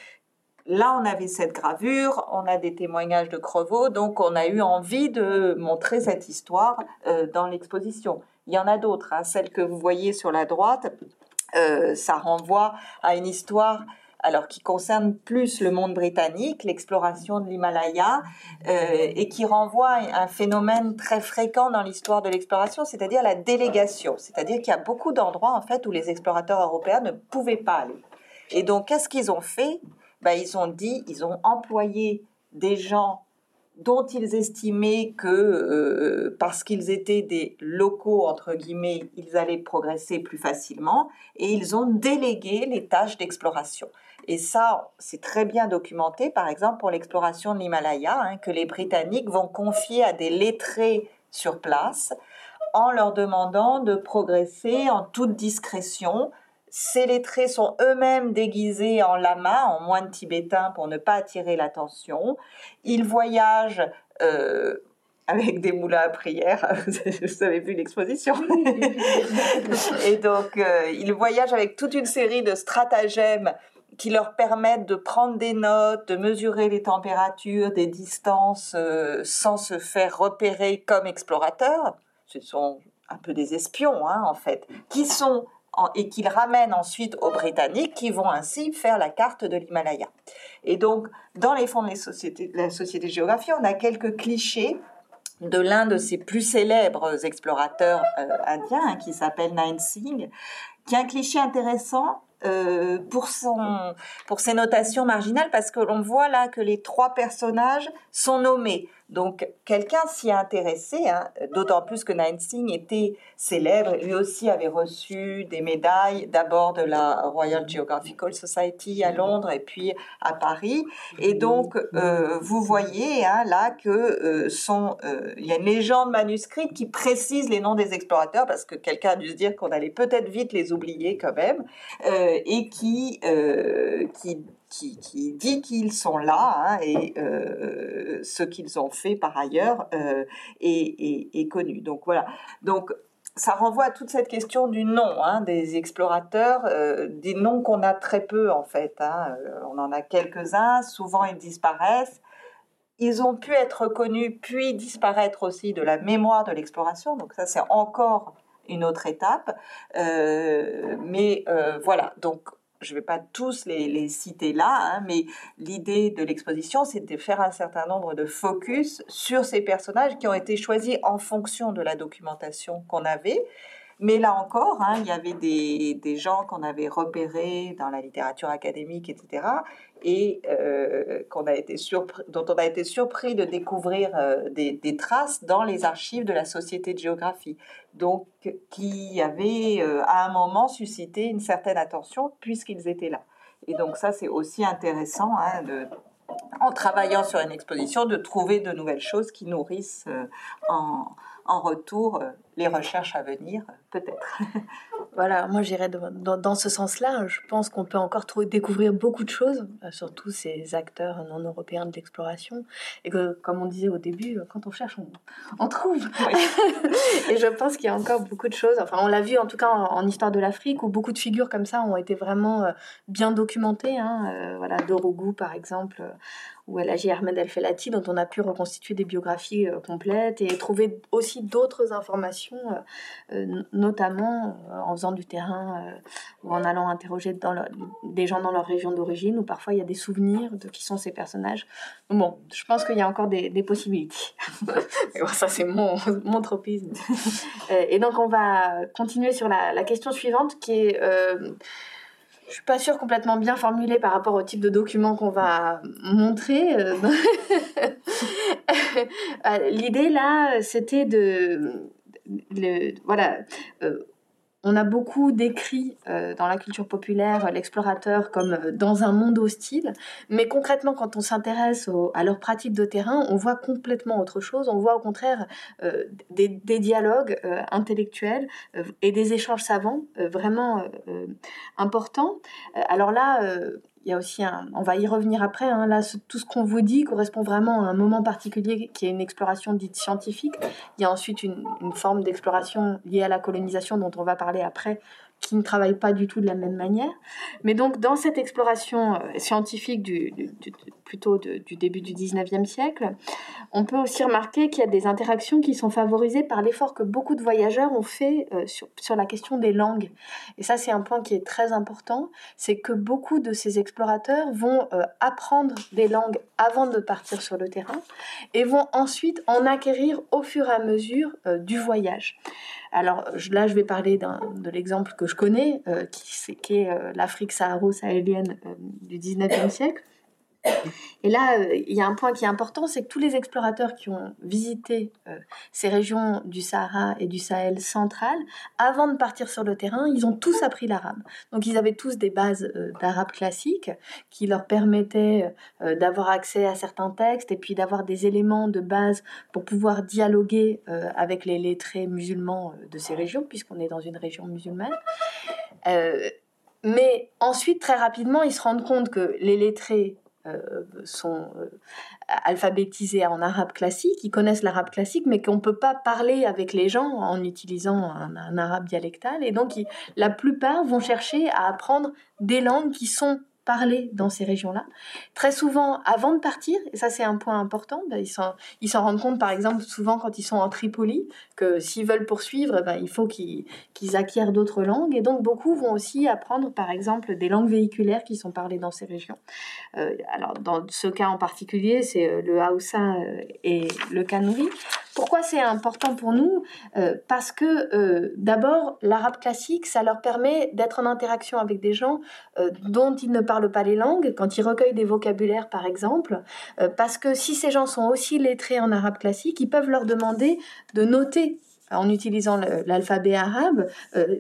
là on avait cette gravure, on a des témoignages de Crevaux, donc on a eu envie de montrer cette histoire euh, dans l'exposition. Il y en a d'autres, hein. celle que vous voyez sur la droite, euh, ça renvoie à une histoire alors qui concerne plus le monde britannique, l'exploration de l'Himalaya, euh, et qui renvoie à un phénomène très fréquent dans l'histoire de l'exploration, c'est-à-dire la délégation. C'est-à-dire qu'il y a beaucoup d'endroits en fait où les explorateurs européens ne pouvaient pas aller. Et donc, qu'est-ce qu'ils ont fait? Ben, Ils ont dit, ils ont employé des gens dont ils estimaient que euh, parce qu'ils étaient des locaux entre guillemets, ils allaient progresser plus facilement et ils ont délégué les tâches d'exploration. Et ça, c'est très bien documenté, par exemple, pour l'exploration de l'Himalaya, hein, que les Britanniques vont confier à des lettrés sur place en leur demandant de progresser en toute discrétion. Ces lettrés sont eux-mêmes déguisés en lama, en moines tibétains, pour ne pas attirer l'attention. Ils voyagent euh, avec des moulins à prière. Vous avez vu l'exposition? Et donc, euh, ils voyagent avec toute une série de stratagèmes qui leur permettent de prendre des notes, de mesurer les températures, des distances euh, sans se faire repérer comme explorateurs. Ce sont un peu des espions, hein, en fait, qui sont et qu'ils ramènent ensuite aux Britanniques, qui vont ainsi faire la carte de l'Himalaya. Et donc, dans les fonds de la Société de géographie, on a quelques clichés de l'un de ses plus célèbres explorateurs euh, indiens, hein, qui s'appelle Nain Singh, qui a un cliché intéressant euh, pour, son, pour ses notations marginales, parce que l'on voit là que les trois personnages sont nommés. Donc quelqu'un s'y a intéressé, hein, d'autant plus que Singh était célèbre. Lui aussi avait reçu des médailles, d'abord de la Royal Geographical Society à Londres et puis à Paris. Et donc euh, vous voyez hein, là que euh, euh, y a une légende manuscrite qui précise les noms des explorateurs parce que quelqu'un a dû se dire qu'on allait peut-être vite les oublier quand même et qui qui qui, dit qu'ils sont là hein, et euh, ce qu'ils ont fait par ailleurs euh, est, connu. Donc voilà. Donc ça renvoie à toute cette question du nom hein, des explorateurs, euh, des noms qu'on a très peu en fait. Hein. On en a quelques-uns, souvent ils disparaissent. Ils ont pu être reconnus puis disparaître aussi de la mémoire de l'exploration, donc ça c'est encore une autre étape. Mais voilà, donc je ne vais pas tous les, citer là, hein, mais l'idée de l'exposition, c'est de faire un certain nombre de focus sur ces personnages qui ont été choisis en fonction de la documentation qu'on avait. Mais là encore, hein, il y avait des, des gens qu'on avait repérés dans la littérature académique, etc., et euh, qu'on a été surpris, dont on a été surpris de découvrir euh, des, des, traces dans les archives de la Société de géographie, donc qui avaient euh, à un moment suscité une certaine attention puisqu'ils étaient là. Et donc ça, c'est aussi intéressant hein, en travaillant sur une exposition, de trouver de nouvelles choses qui nourrissent en, en retour les recherches à venir, peut-être. voilà, moi j'irais dans, dans, ce sens-là. Je pense qu'on peut encore trouver, découvrir beaucoup de choses, euh, surtout ces acteurs non européens de l'exploration. Et que, comme on disait au début, quand on cherche, on, trouve. et je pense qu'il y a encore beaucoup de choses. Enfin, on l'a vu en tout cas en, histoire de l'Afrique, où beaucoup de figures comme ça ont été vraiment euh, bien documentées. Hein. Euh, voilà, Dorougou, par exemple, ou Elagi Ahmed El Felati, dont on a pu reconstituer des biographies complètes et trouver aussi d'autres informations euh, euh, notamment euh, en faisant du terrain ou en allant interroger des gens dans leur région d'origine, où parfois il y a des souvenirs de qui sont ces personnages. Bon, je pense qu'il y a encore des, possibilités. ça, c'est mon, mon tropisme. et donc, on va continuer sur la, question suivante qui est je suis pas sûre complètement bien formulée par rapport au type de document qu'on va montrer. L'idée là, c'était de le, voilà, euh, on a beaucoup décrit euh, dans la culture populaire l'explorateur comme euh, dans un monde hostile, mais concrètement, quand on s'intéresse à leurs pratiques de terrain, on voit complètement autre chose. On voit au contraire des, des, dialogues intellectuels et des échanges savants vraiment importants. alors là, il y a aussi un, on va y revenir après, hein, là, tout ce qu'on vous dit correspond vraiment à un moment particulier qui est une exploration dite scientifique. Il y a ensuite une, une forme d'exploration liée à la colonisation dont on va parler après, qui ne travaillent pas du tout de la même manière. Mais donc, dans cette exploration euh, scientifique du, plutôt du début du 19e siècle, on peut aussi remarquer qu'il y a des interactions qui sont favorisées par l'effort que beaucoup de voyageurs ont fait euh, sur, sur la question des langues. Et ça, c'est un point qui est très important, c'est que beaucoup de ces explorateurs vont euh, apprendre des langues avant de partir sur le terrain et vont ensuite en acquérir au fur et à mesure du voyage. Alors là, je vais parler de l'exemple que je connais, euh, qui, est euh, l'Afrique saharo-sahélienne euh, du 19e siècle. Et là, euh, il y a un point qui est important, c'est que tous les explorateurs qui ont visité euh, ces régions du Sahara et du Sahel central, avant de partir sur le terrain, ils ont tous appris l'arabe. Donc ils avaient tous des bases euh, d'arabe classique qui leur permettaient d'avoir accès à certains textes et puis d'avoir des éléments de base pour pouvoir dialoguer avec les lettrés musulmans de ces régions, puisqu'on est dans une région musulmane. mais ensuite, très rapidement, ils se rendent compte que les lettrés euh, sont euh, alphabétisés en arabe classique, ils connaissent l'arabe classique, mais qu'on ne peut pas parler avec les gens en utilisant un, arabe dialectal. Et donc, la plupart vont chercher à apprendre des langues qui sont parler dans ces régions-là. Très souvent, avant de partir, et ça c'est un point important, ben, ils s'en rendent compte par exemple souvent quand ils sont en Tripoli, que s'ils veulent poursuivre, ben, il faut qu'ils acquièrent d'autres langues. Et donc beaucoup vont aussi apprendre par exemple des langues véhiculaires qui sont parlées dans ces régions. Euh, alors dans ce cas en particulier, c'est euh, le Haoussa euh, et le Kanouri. Pourquoi c'est important pour nous? Euh, Parce que euh, d'abord, l'arabe classique, ça leur permet d'être en interaction avec des gens euh, dont ils ne parlent pas les langues, quand ils recueillent des vocabulaires par exemple, parce que si ces gens sont aussi lettrés en arabe classique, ils peuvent leur demander de noter en utilisant l'alphabet arabe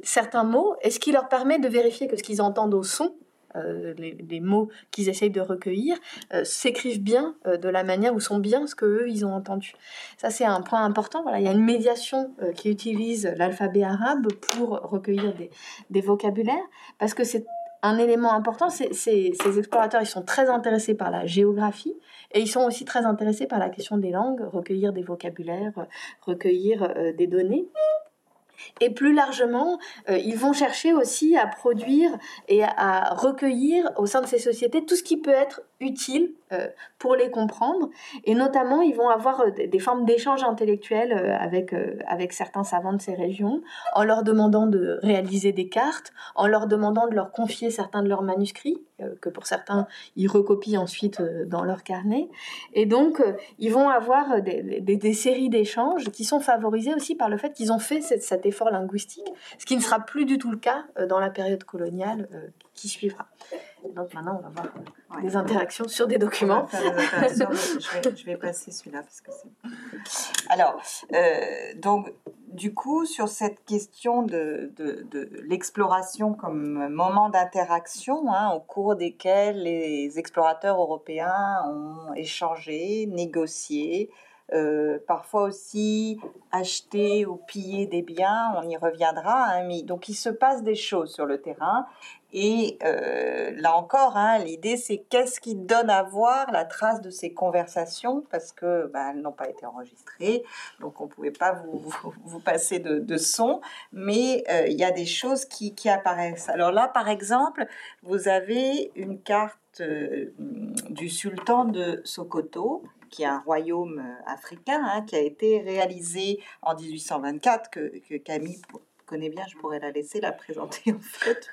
certains mots, et ce qui leur permet de vérifier que ce qu'ils entendent au son? Euh, les, mots qu'ils essayent de recueillir euh, s'écrivent bien euh, de la manière où sont bien ce qu'eux, ils ont entendu. Ça, c'est un point important. Voilà, il y a une médiation qui utilise l'alphabet arabe pour recueillir des, vocabulaires, parce que c'est un élément important. Ces, explorateurs, ils sont très intéressés par la géographie et ils sont aussi très intéressés par la question des langues, recueillir des vocabulaires, recueillir des données. Et plus largement, euh, ils vont chercher aussi à produire et à recueillir au sein de ces sociétés tout ce qui peut être utile euh, pour les comprendre. Et notamment, ils vont avoir euh, des formes d'échange intellectuel avec, avec certains savants de ces régions, en leur demandant de réaliser des cartes, en leur demandant de leur confier certains de leurs manuscrits, que pour certains, ils recopient ensuite dans leur carnet. Et donc, ils vont avoir des, des, séries d'échanges qui sont favorisées aussi par le fait qu'ils ont fait cet effort linguistique, ce qui ne sera plus du tout le cas euh, dans la période coloniale euh, qui suivra. Donc maintenant, on va voir euh, des interactions sur des documents. je, vais, passer celui-là parce que c'est. Alors, donc, du coup, sur cette question de, de, l'exploration comme moment d'interaction, hein, au cours desquels les explorateurs européens ont échangé, négocié, euh, parfois aussi acheter ou piller des biens, on y reviendra. Hein, donc il se passe des choses sur le terrain. Et euh, là encore, hein, l'idée c'est qu'est-ce qui donne à voir la trace de ces conversations parce que ben, elles n'ont pas été enregistrées, donc on ne pouvait pas vous, passer de, son, mais euh, il y a des choses qui, apparaissent. Alors là, par exemple, vous avez une carte du sultan de Sokoto qui est un royaume euh, africain, hein, qui a été réalisé en 1824, que, Camille connaît bien, je pourrais la laisser la présenter en fait,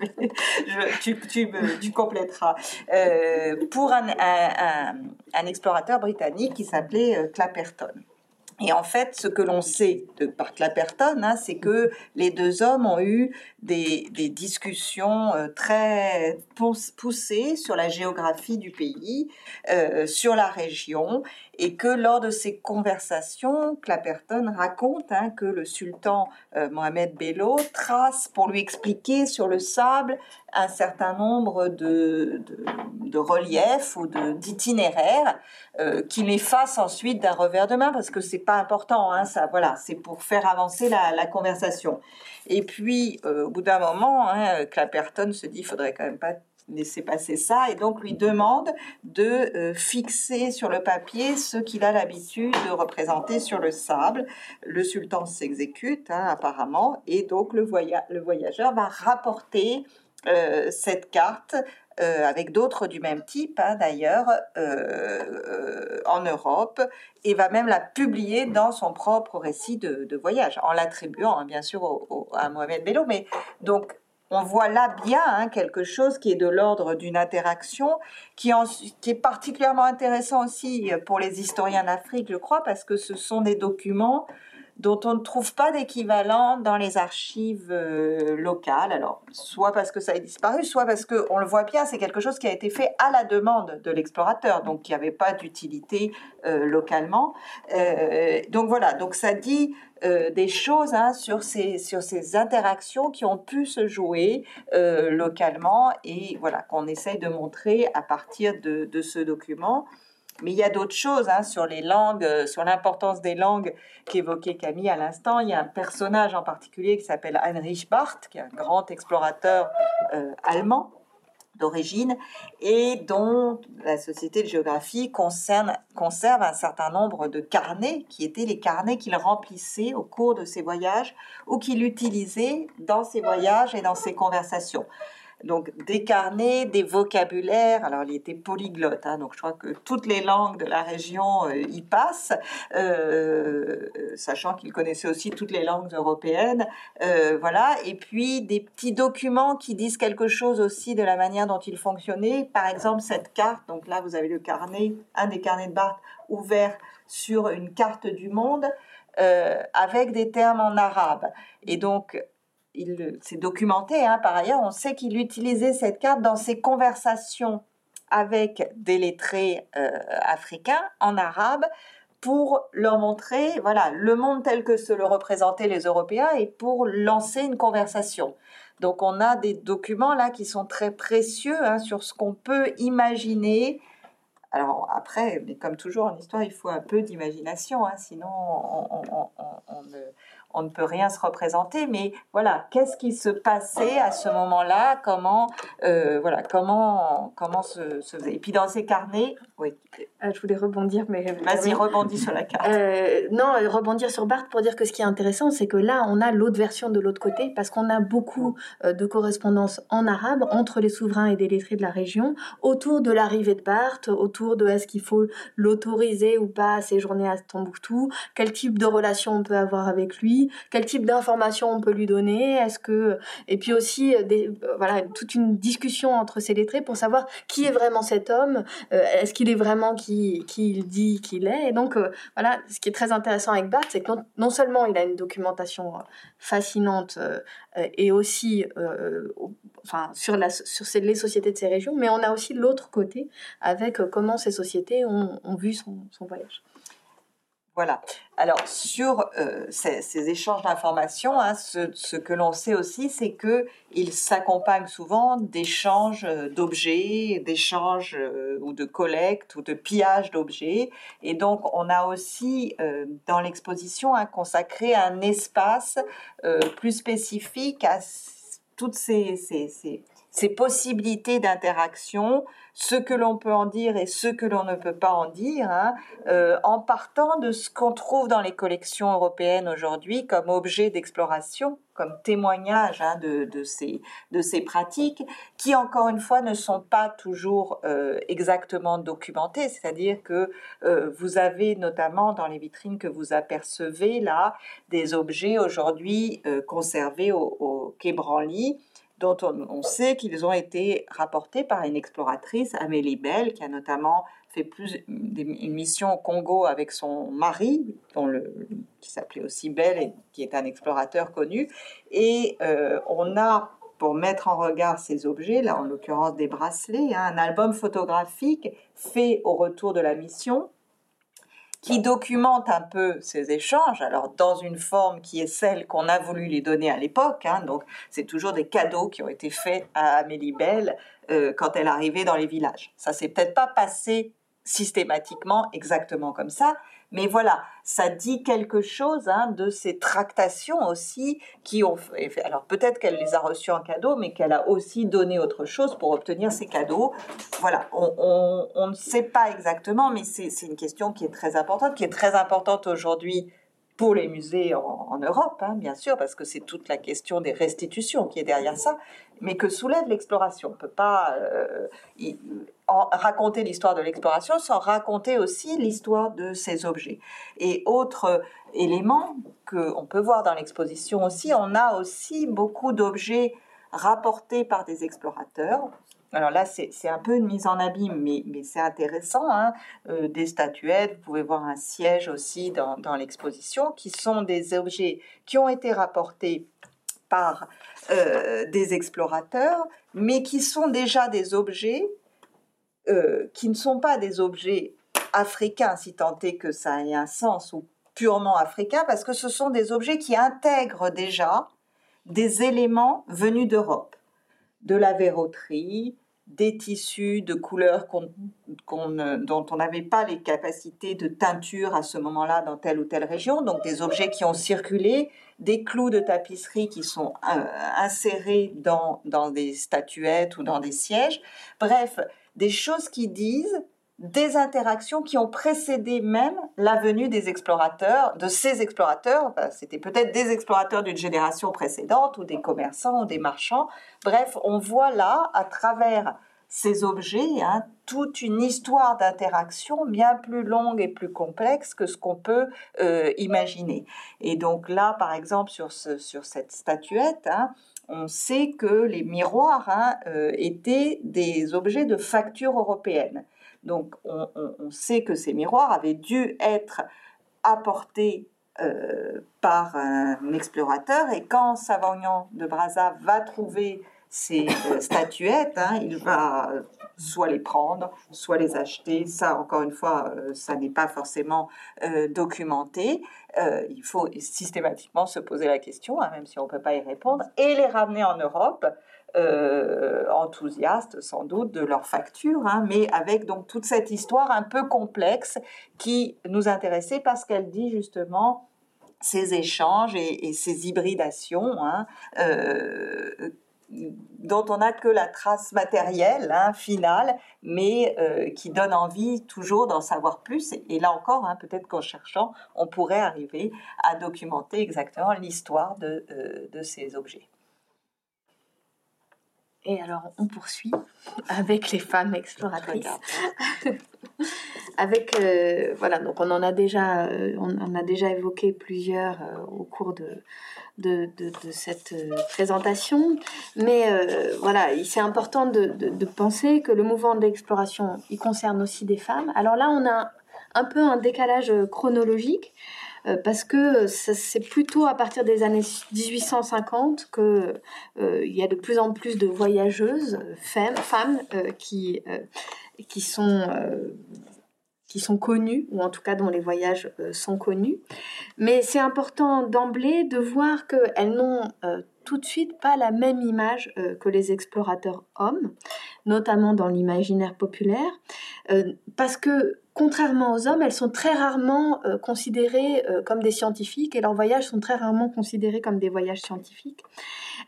tu, tu, tu, compléteras, euh, pour un, un, un, explorateur britannique qui s'appelait euh, Clapperton. Et en fait, ce que l'on sait de par Clapperton, hein, c'est que les deux hommes ont eu des, des discussions euh, très poussées sur la géographie du pays, euh, sur la région, et que lors de ces conversations, Clapperton raconte hein, que le sultan euh, Mohamed Bello trace pour lui expliquer sur le sable un certain nombre de, de, reliefs ou d'itinéraires euh, qu'il efface ensuite d'un revers de main parce que c'est pas important, hein, ça, voilà, c'est pour faire avancer la, conversation. Et puis, euh, au bout d'un moment, hein, Clapperton se dit, il faudrait quand même pas laisser passer ça et donc lui demande de euh, fixer sur le papier ce qu'il a l'habitude de représenter sur le sable. Le sultan s'exécute hein, apparemment et donc le, le, voyageur va rapporter cette carte euh, avec d'autres du même type hein, d'ailleurs en Europe et va même la publier dans son propre récit de, voyage en l'attribuant hein, bien sûr à Mohamed Bello. Mais donc on voit là bien hein, quelque chose qui est de l'ordre d'une interaction, qui, qui, est particulièrement intéressant aussi pour les historiens d'Afrique, je crois, parce que ce sont des documents dont on ne trouve pas d'équivalent dans les archives euh, locales. Alors, soit parce que ça a disparu, soit parce que on le voit bien, c'est quelque chose qui a été fait à la demande de l'explorateur, donc qui n'avait pas d'utilité euh, localement. Euh, donc voilà, donc ça dit des choses hein, sur, ces, sur ces interactions qui ont pu se jouer localement et voilà qu'on essaye de montrer à partir de, de ce document. Mais il y a d'autres choses hein, sur les langues, euh, sur l'importance des langues qu'évoquait Camille à l'instant. Il y a un personnage en particulier qui s'appelle Heinrich Barth, qui est un grand explorateur euh, allemand d'origine et dont la Société de géographie conserve un certain nombre de carnets qui étaient les carnets qu'il remplissait au cours de ses voyages ou qu'il utilisait dans ses voyages et dans ses conversations donc des carnets, des vocabulaires. Alors, il était polyglotte, hein, donc je crois que toutes les langues de la région euh, y passent, euh, sachant qu'il connaissait aussi toutes les langues européennes. Euh, voilà, et puis des petits documents qui disent quelque chose aussi de la manière dont il fonctionnait. Par exemple, cette carte. Donc là, vous avez le carnet, un des carnets de Barthes ouvert sur une carte du monde. avec des termes en arabe. Et donc, il s'est documenté hein, par ailleurs, on sait qu'il utilisait cette carte dans ses conversations avec des lettrés euh, africains en arabe pour leur montrer voilà le monde tel que se le représentaient les Européens et pour lancer une conversation. Donc on a des documents là qui sont très précieux hein, sur ce qu'on peut imaginer. Alors après, mais comme toujours en histoire, il faut un peu d'imagination, hein, sinon on, ne on ne peut rien se représenter, mais voilà, qu'est-ce qui se passait à ce moment-là? Comment, euh, voilà, comment, comment se, faisait? Et puis dans ces carnets, oui, Euh, je voulais rebondir, mais... Vas-y, rebondis sur la carte. Euh, non, rebondir sur Barthes pour dire que ce qui est intéressant, c'est que là, on a l'autre version de l'autre côté, parce qu'on a beaucoup euh, de correspondances en arabe entre les souverains et des lettrés de la région, autour de l'arrivée de Barthes, autour de est-ce qu'il faut l'autoriser ou pas à séjourner à Tombouctou, quel type de relation on peut avoir avec lui, quel type d'informations on peut lui donner, est-ce que... Et puis aussi, des, voilà, toute une discussion entre ces lettrés pour savoir qui est vraiment cet homme, est-ce qu'il est vraiment qui qui, il dit qu'il est. Et donc, euh, voilà, ce qui est très intéressant avec Barthes, c'est que non, seulement il a une documentation euh, fascinante euh, et aussi enfin, sur, la, sur les sociétés de ces régions, mais on a aussi l'autre côté avec comment ces sociétés ont, vu son voyage. Voilà. Alors sur euh, ces, échanges d'informations, hein, ce, que l'on sait aussi, c'est que ils s'accompagnent souvent d'échanges euh, d'objets, d'échanges euh, ou de collectes ou de pillage d'objets. Et donc on a aussi dans l'exposition hein, consacré un espace plus spécifique à toutes ces possibilités d'interaction ce que l'on peut en dire et ce que l'on ne peut pas en dire, hein, euh, en partant de ce qu'on trouve dans les collections européennes aujourd'hui comme objet d'exploration, comme témoignage hein, de, ces, de ces pratiques, qui encore une fois ne sont pas toujours euh, exactement documentées. C'est-à-dire que euh, vous avez notamment dans les vitrines que vous apercevez là des objets aujourd'hui conservés au, au Quai Branly dont on, sait qu'ils ont été rapportés par une exploratrice, Amélie Bell, qui a notamment fait une mission au Congo avec son mari, qui s'appelait aussi Bell et qui est un explorateur connu. Et euh, on a, pour mettre en regard ces objets, là en l'occurrence des bracelets, hein, un album photographique fait au retour de la mission qui documente un peu ces échanges, alors dans une forme qui est celle qu'on a voulu les donner à l'époque. Hein, donc c'est toujours des cadeaux qui ont été faits à Amélie Belle euh, quand elle arrivait dans les villages. Ça s'est peut-être pas passé systématiquement exactement comme ça, mais voilà, ça dit quelque chose hein, de ces tractations aussi qui ont fait. Alors peut-être qu'elle les a reçues en cadeau, mais qu'elle a aussi donné autre chose pour obtenir ces cadeaux. Voilà, on, ne sait pas exactement, mais c'est une question qui est très importante, qui est très importante aujourd'hui pour les musées en, Europe, hein, bien sûr, parce que c'est toute la question des restitutions qui est derrière ça, mais que soulève l'exploration. On ne peut pas euh, raconter l'histoire de l'exploration sans raconter aussi l'histoire de ces objets. Et autre élément qu'on peut voir dans l'exposition aussi, on a aussi beaucoup d'objets rapportés par des explorateurs. Alors là, c'est un peu une mise en abîme, mais, c'est intéressant. Hein. Euh, des statuettes, vous pouvez voir un siège aussi dans, dans l'exposition, qui sont des objets qui ont été rapportés par euh, des explorateurs, mais qui sont déjà des objets euh, qui ne sont pas des objets africains, si tant est que ça ait un sens, ou purement africains, parce que ce sont des objets qui intègrent déjà des éléments venus d'Europe, de la verroterie, des tissus de couleurs dont on n'avait pas les capacités de teinture à ce moment-là dans telle ou telle région, donc des objets qui ont circulé, des clous de tapisserie qui sont euh, insérés dans, dans des statuettes ou dans des sièges. Bref, des choses qui disent des interactions qui ont précédé même la venue des explorateurs, de ces explorateurs. C'était peut-être des explorateurs d'une génération précédente ou des commerçants ou des marchands. Bref, on voit là, à travers ces objets, hein, toute une histoire d'interaction bien plus longue et plus complexe que ce qu'on peut euh, imaginer. Et donc là, par exemple, sur, cette statuette, hein, on sait que les miroirs hein, euh, étaient des objets de facture européenne. Donc on, sait que ces miroirs avaient dû être apportés euh, par un explorateur et quand Savagnan de Brazza va trouver ces euh, statuettes, hein, il va soit les prendre, soit les acheter. Ça, encore une fois, euh, ça n'est pas forcément euh, documenté. il faut systématiquement se poser la question, hein, même si on ne peut pas y répondre, et les ramener en Europe. Enthousiastes sans doute de leur facture, hein, mais avec donc toute cette histoire un peu complexe qui nous intéressait parce qu'elle dit justement ces échanges et, ces hybridations dont on n'a que la trace matérielle, hein, finale, mais euh, qui donne envie toujours d'en savoir plus. Et, là encore, hein, peut-être qu'en cherchant, on pourrait arriver à documenter exactement l'histoire euh, de ces objets. Et alors, on poursuit avec les femmes exploratrices. avec, euh, voilà, donc on en a déjà, on en a déjà évoqué plusieurs au cours de, de, cette euh, présentation. Mais euh, voilà, c'est important de, penser que le mouvement de l'exploration, il concerne aussi des femmes. Alors là, on a un peu un décalage chronologique euh, parce que c'est plutôt à partir des années 1850 que il y a de plus en plus de voyageuses femmes, qui qui sont qui sont connus, ou en tout cas dont les voyages euh, sont connus. Mais c'est important d'emblée de voir qu'elles n'ont euh, tout de suite pas la même image euh, que les explorateurs hommes, notamment dans l'imaginaire populaire, parce que contrairement aux hommes, elles sont très rarement considérées comme des scientifiques et leurs voyages sont très rarement considérés comme des voyages scientifiques.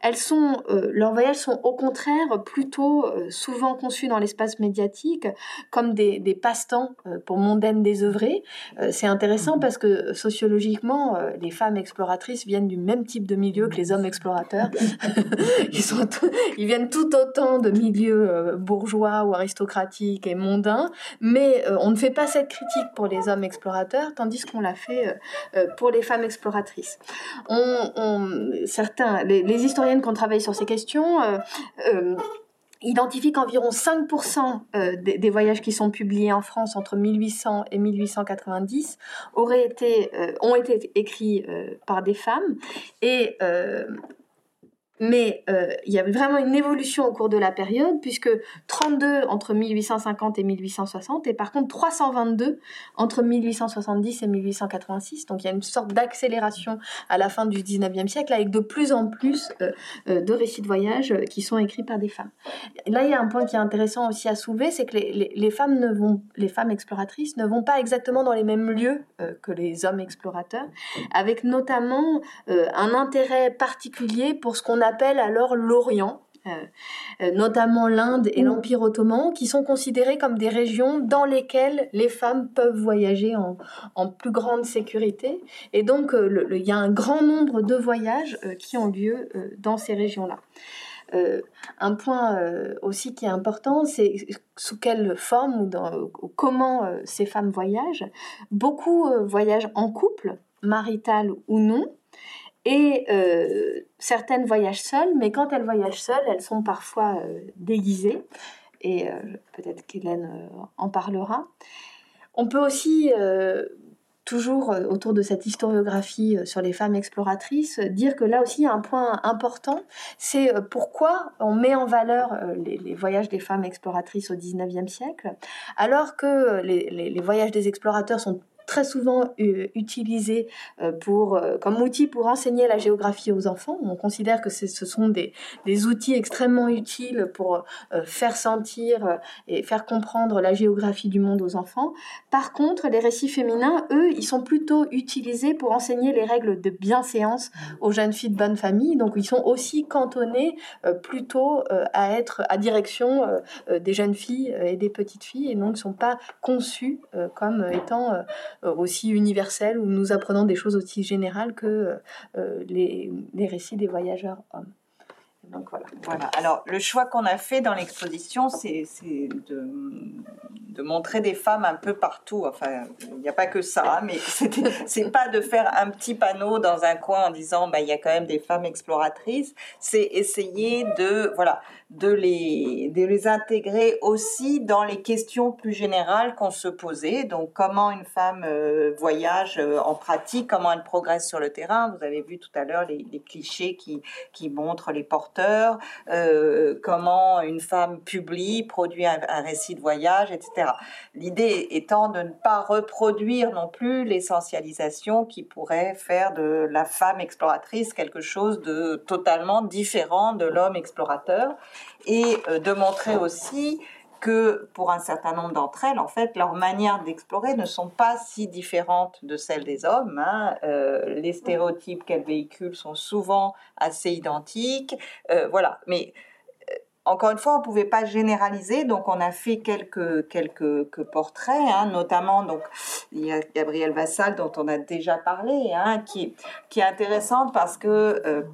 Elles sont, euh, leurs voyages sont au contraire plutôt euh, souvent conçus dans l'espace médiatique comme des, des passe-temps euh, pour mondaines désœuvrées. c'est intéressant parce que sociologiquement, les femmes exploratrices viennent du même type de milieu que les hommes explorateurs. ils, sont ils viennent tout autant de milieux bourgeois ou aristocratiques et mondains, mais on ne fait pas cette critique pour les hommes explorateurs, tandis qu'on l'a fait pour les femmes exploratrices. On, certains, les, les historiens qui ont travaillé sur ces questions euh, euh, identifient qu'environ 5% euh, des, voyages qui sont publiés en France entre 1800 et 1890 auraient été, ont été écrits par des femmes. Et mais euh, il y a vraiment une évolution au cours de la période, puisque 32 entre 1850 et 1860, et par contre 322 entre 1870 et 1886. Donc il y a une sorte d'accélération à la fin du 19e siècle, avec de plus en plus euh, euh, de récits de voyage qui sont écrits par des femmes. Là, il y a un point qui est intéressant aussi à soulever, c'est que les, femmes exploratrices ne vont pas exactement dans les mêmes lieux que les hommes explorateurs, avec notamment un intérêt particulier pour ce qu'on a appelle alors l'Orient, euh, euh, notamment l'Inde et l'Empire ottoman, qui sont considérés comme des régions dans lesquelles les femmes peuvent voyager en, plus grande sécurité. Et donc, euh, il y a un grand nombre de voyages qui ont lieu dans ces régions-là. un point aussi qui est important, c'est sous quelle forme ou, dans, comment ces femmes voyagent. Beaucoup voyagent en couple, marital ou non, et euh, certaines voyagent seules, mais quand elles voyagent seules, elles sont parfois euh, déguisées. Et euh, peut-être qu'Hélène en parlera. On peut aussi, toujours autour de cette historiographie sur les femmes exploratrices, dire que là aussi, un point important, c'est pourquoi on met en valeur les, voyages des femmes exploratrices au XIXe siècle, alors que les voyages des explorateurs sont très souvent euh, utilisé euh, pour, euh, comme outil pour enseigner la géographie aux enfants. On considère que ce sont des, des, outils extrêmement utiles pour faire sentir et faire comprendre la géographie du monde aux enfants. Par contre, les récits féminins, eux, ils sont plutôt utilisés pour enseigner les règles de bienséance aux jeunes filles de bonne famille. Donc, ils sont aussi cantonnés plutôt à être à direction des jeunes filles et des petites filles et donc ne sont pas conçus comme étant aussi universelle où nous apprenons des choses aussi générales que euh, les, récits des voyageurs hommes. Donc voilà. voilà. Alors le choix qu'on a fait dans l'exposition, c'est de, de, montrer des femmes un peu partout. Enfin, il n'y a pas que ça, mais c'est pas de faire un petit panneau dans un coin en disant bah il y a quand même des femmes exploratrices. C'est essayer de voilà de les, intégrer aussi dans les questions plus générales qu'on se posait. Donc, comment une femme euh, voyage euh, en pratique, comment elle progresse sur le terrain. Vous avez vu tout à l'heure les, clichés qui, qui montrent les porteurs, euh, comment une femme publie, produit un, récit de voyage, etc. L'idée étant de ne pas reproduire non plus l'essentialisation qui pourrait faire de la femme exploratrice quelque chose de totalement différent de l'homme explorateur et euh, de montrer aussi que pour un certain nombre d'entre elles, en fait, leurs manières d'explorer ne sont pas si différentes de celles des hommes. Hein. Euh, les stéréotypes qu'elles véhiculent sont souvent assez identiques. Euh, voilà, mais encore une fois, on ne pouvait pas généraliser, donc on a fait quelques, quelques, portraits, hein, notamment donc il y a Gabrielle Vassal dont on a déjà parlé, hein, qui, qui est intéressante parce que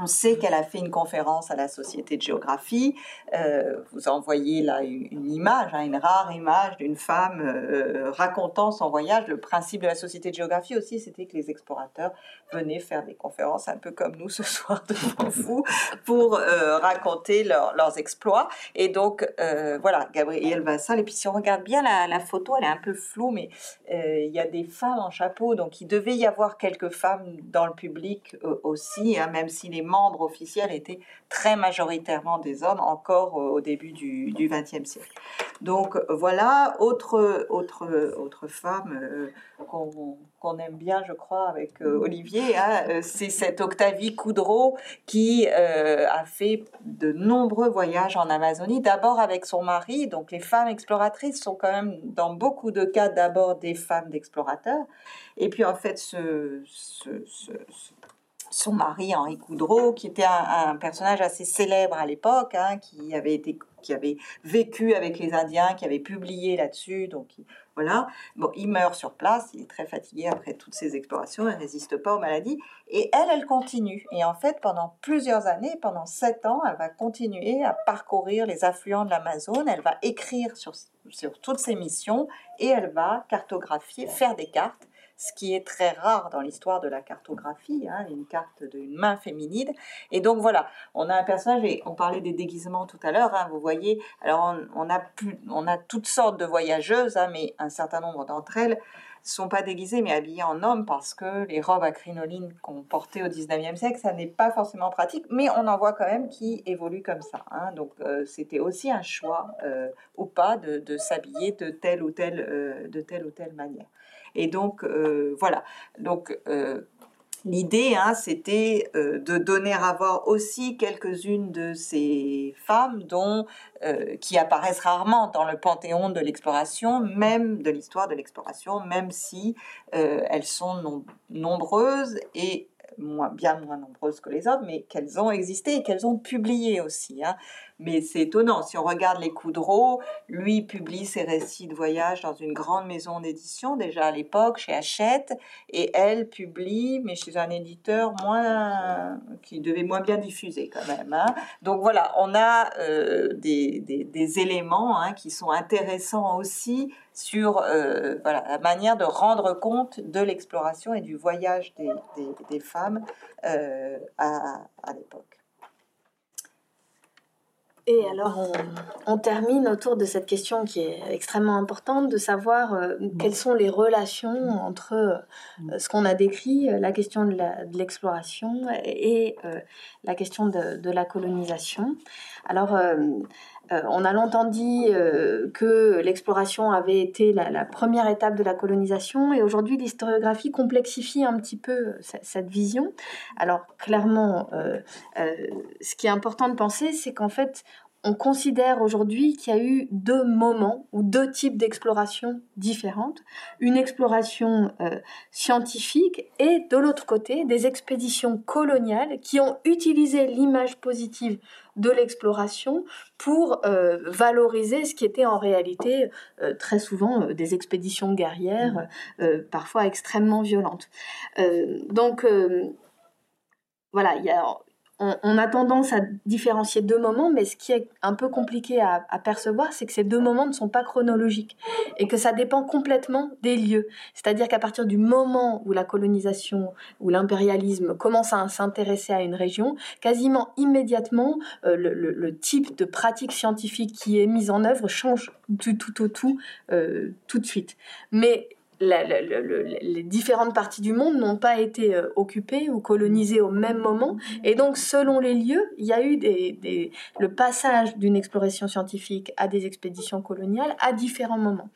on sait qu'elle a fait une conférence à la Société de géographie. Euh, vous envoyez là une, image, hein, une rare image d'une femme euh, racontant son voyage. Le principe de la Société de géographie aussi, c'était que les explorateurs venaient faire des conférences un peu comme nous ce soir devant vous pour euh, raconter leurs exploits. Et donc, voilà, Gabrielle Vassal. Et puis, si on regarde bien la, la photo, elle est un peu floue, mais il y a des femmes en chapeau. Donc, il devait y avoir quelques femmes dans le public aussi, hein, même si les membres officiels étaient très majoritairement des hommes encore au début du XXe siècle. Donc voilà, autre, autre, autre femme euh, qu'on aime bien, je crois, avec euh, Olivier, hein, euh, c'est cette Octavie Coudreau qui a fait de nombreux voyages en Amazonie, d'abord avec son mari. Donc les femmes exploratrices sont quand même, dans beaucoup de cas, d'abord des femmes d'explorateurs. Et puis en fait, ce son mari Henri Coudreau, qui était un, personnage assez célèbre à l'époque, hein, qui avait été, qui avait vécu avec les Indiens, qui avait publié là-dessus, donc voilà. Bon, il meurt sur place, il est très fatigué après toutes ces explorations, il résiste pas aux maladies, et elle, elle continue. Et en fait, pendant plusieurs années, pendant sept ans, elle va continuer à parcourir les affluents de l'Amazone, elle va écrire sur, sur toutes ses missions, et elle va cartographier, faire des cartes ce qui est très rare dans l'histoire de la cartographie, hein, une carte d'une main féminine. Et donc voilà, on a un personnage, et on parlait des déguisements tout à l'heure, hein, vous voyez, alors on, a on a toutes sortes de voyageuses, hein, mais un certain nombre d'entre elles sont pas déguisées mais habillées en homme parce que les robes à crinoline qu'on portait au 19e siècle, ça n'est pas forcément pratique, mais on en voit quand même qui évoluent comme ça. Donc euh, c'était aussi un choix euh, ou pas de, s'habiller de telle ou telle, euh, de telle ou telle manière. Et donc, euh, voilà. Donc, euh, L'idée, hein, c'était euh, de donner à voir aussi quelques-unes de ces femmes dont, qui apparaissent rarement dans le panthéon de l'exploration, même de l'histoire de l'exploration, même si elles sont nombreuses et bien moins nombreuses que les autres, mais qu'elles ont existé et qu'elles ont publié aussi. Hein. Mais c'est étonnant, si on regarde les Coudreau, lui publie ses récits de voyage dans une grande maison d'édition, déjà à l'époque, chez Hachette, et elle publie, mais chez un éditeur moins, qui devait moins bien diffuser quand même. Hein. Donc voilà, on a euh, des, des, éléments hein, qui sont intéressants aussi sur euh, voilà, la manière de rendre compte de l'exploration et du voyage des, des femmes euh, à, à l'époque. Et alors, on, termine autour de cette question qui est extrêmement importante, de savoir euh, quelles sont les relations entre euh, ce qu'on a décrit, euh, la question de l'exploration et, la question de, la colonisation. Alors, on a longtemps dit que l'exploration avait été la, première étape de la colonisation et aujourd'hui l'historiographie complexifie un petit peu cette vision. Alors clairement, ce qui est important de penser, c'est qu'en fait, on considère aujourd'hui qu'il y a eu deux moments ou deux types d'exploration différentes. Une exploration euh, scientifique et de l'autre côté des expéditions coloniales qui ont utilisé l'image positive de l'exploration pour euh, valoriser ce qui était en réalité euh, très souvent des expéditions guerrières, parfois extrêmement violentes. donc voilà, il y a on, a tendance à différencier deux moments, mais ce qui est un peu compliqué à, percevoir, c'est que ces deux moments ne sont pas chronologiques et que ça dépend complètement des lieux. C'est-à-dire qu'à partir du moment où la colonisation ou l'impérialisme commence à s'intéresser à une région, quasiment immédiatement, euh, le, type de pratique scientifique qui est mise en œuvre change du tout au tout euh, tout de suite. Mais les différentes parties du monde n'ont pas été euh, occupées ou colonisées au même moment. Et donc, selon les lieux, il y a eu le passage d'une exploration scientifique à des expéditions coloniales à différents moments.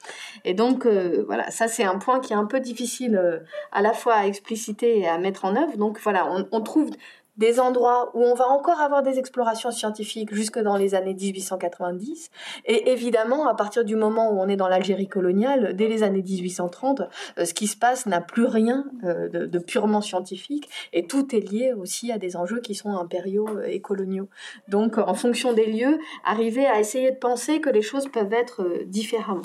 Et donc, euh, voilà, ça c'est un point qui est un peu difficile euh, à la fois à expliciter et à mettre en œuvre. Donc, voilà, on trouve des endroits où on va encore avoir des explorations scientifiques jusque dans les années 1890. Et évidemment, à partir du moment où on est dans l'Algérie coloniale, dès les années 1830, euh, ce qui se passe n'a plus rien euh, de, purement scientifique et tout est lié aussi à des enjeux qui sont impériaux euh, et coloniaux. Donc, en fonction des lieux, arriver à essayer de penser que les choses peuvent être différemment.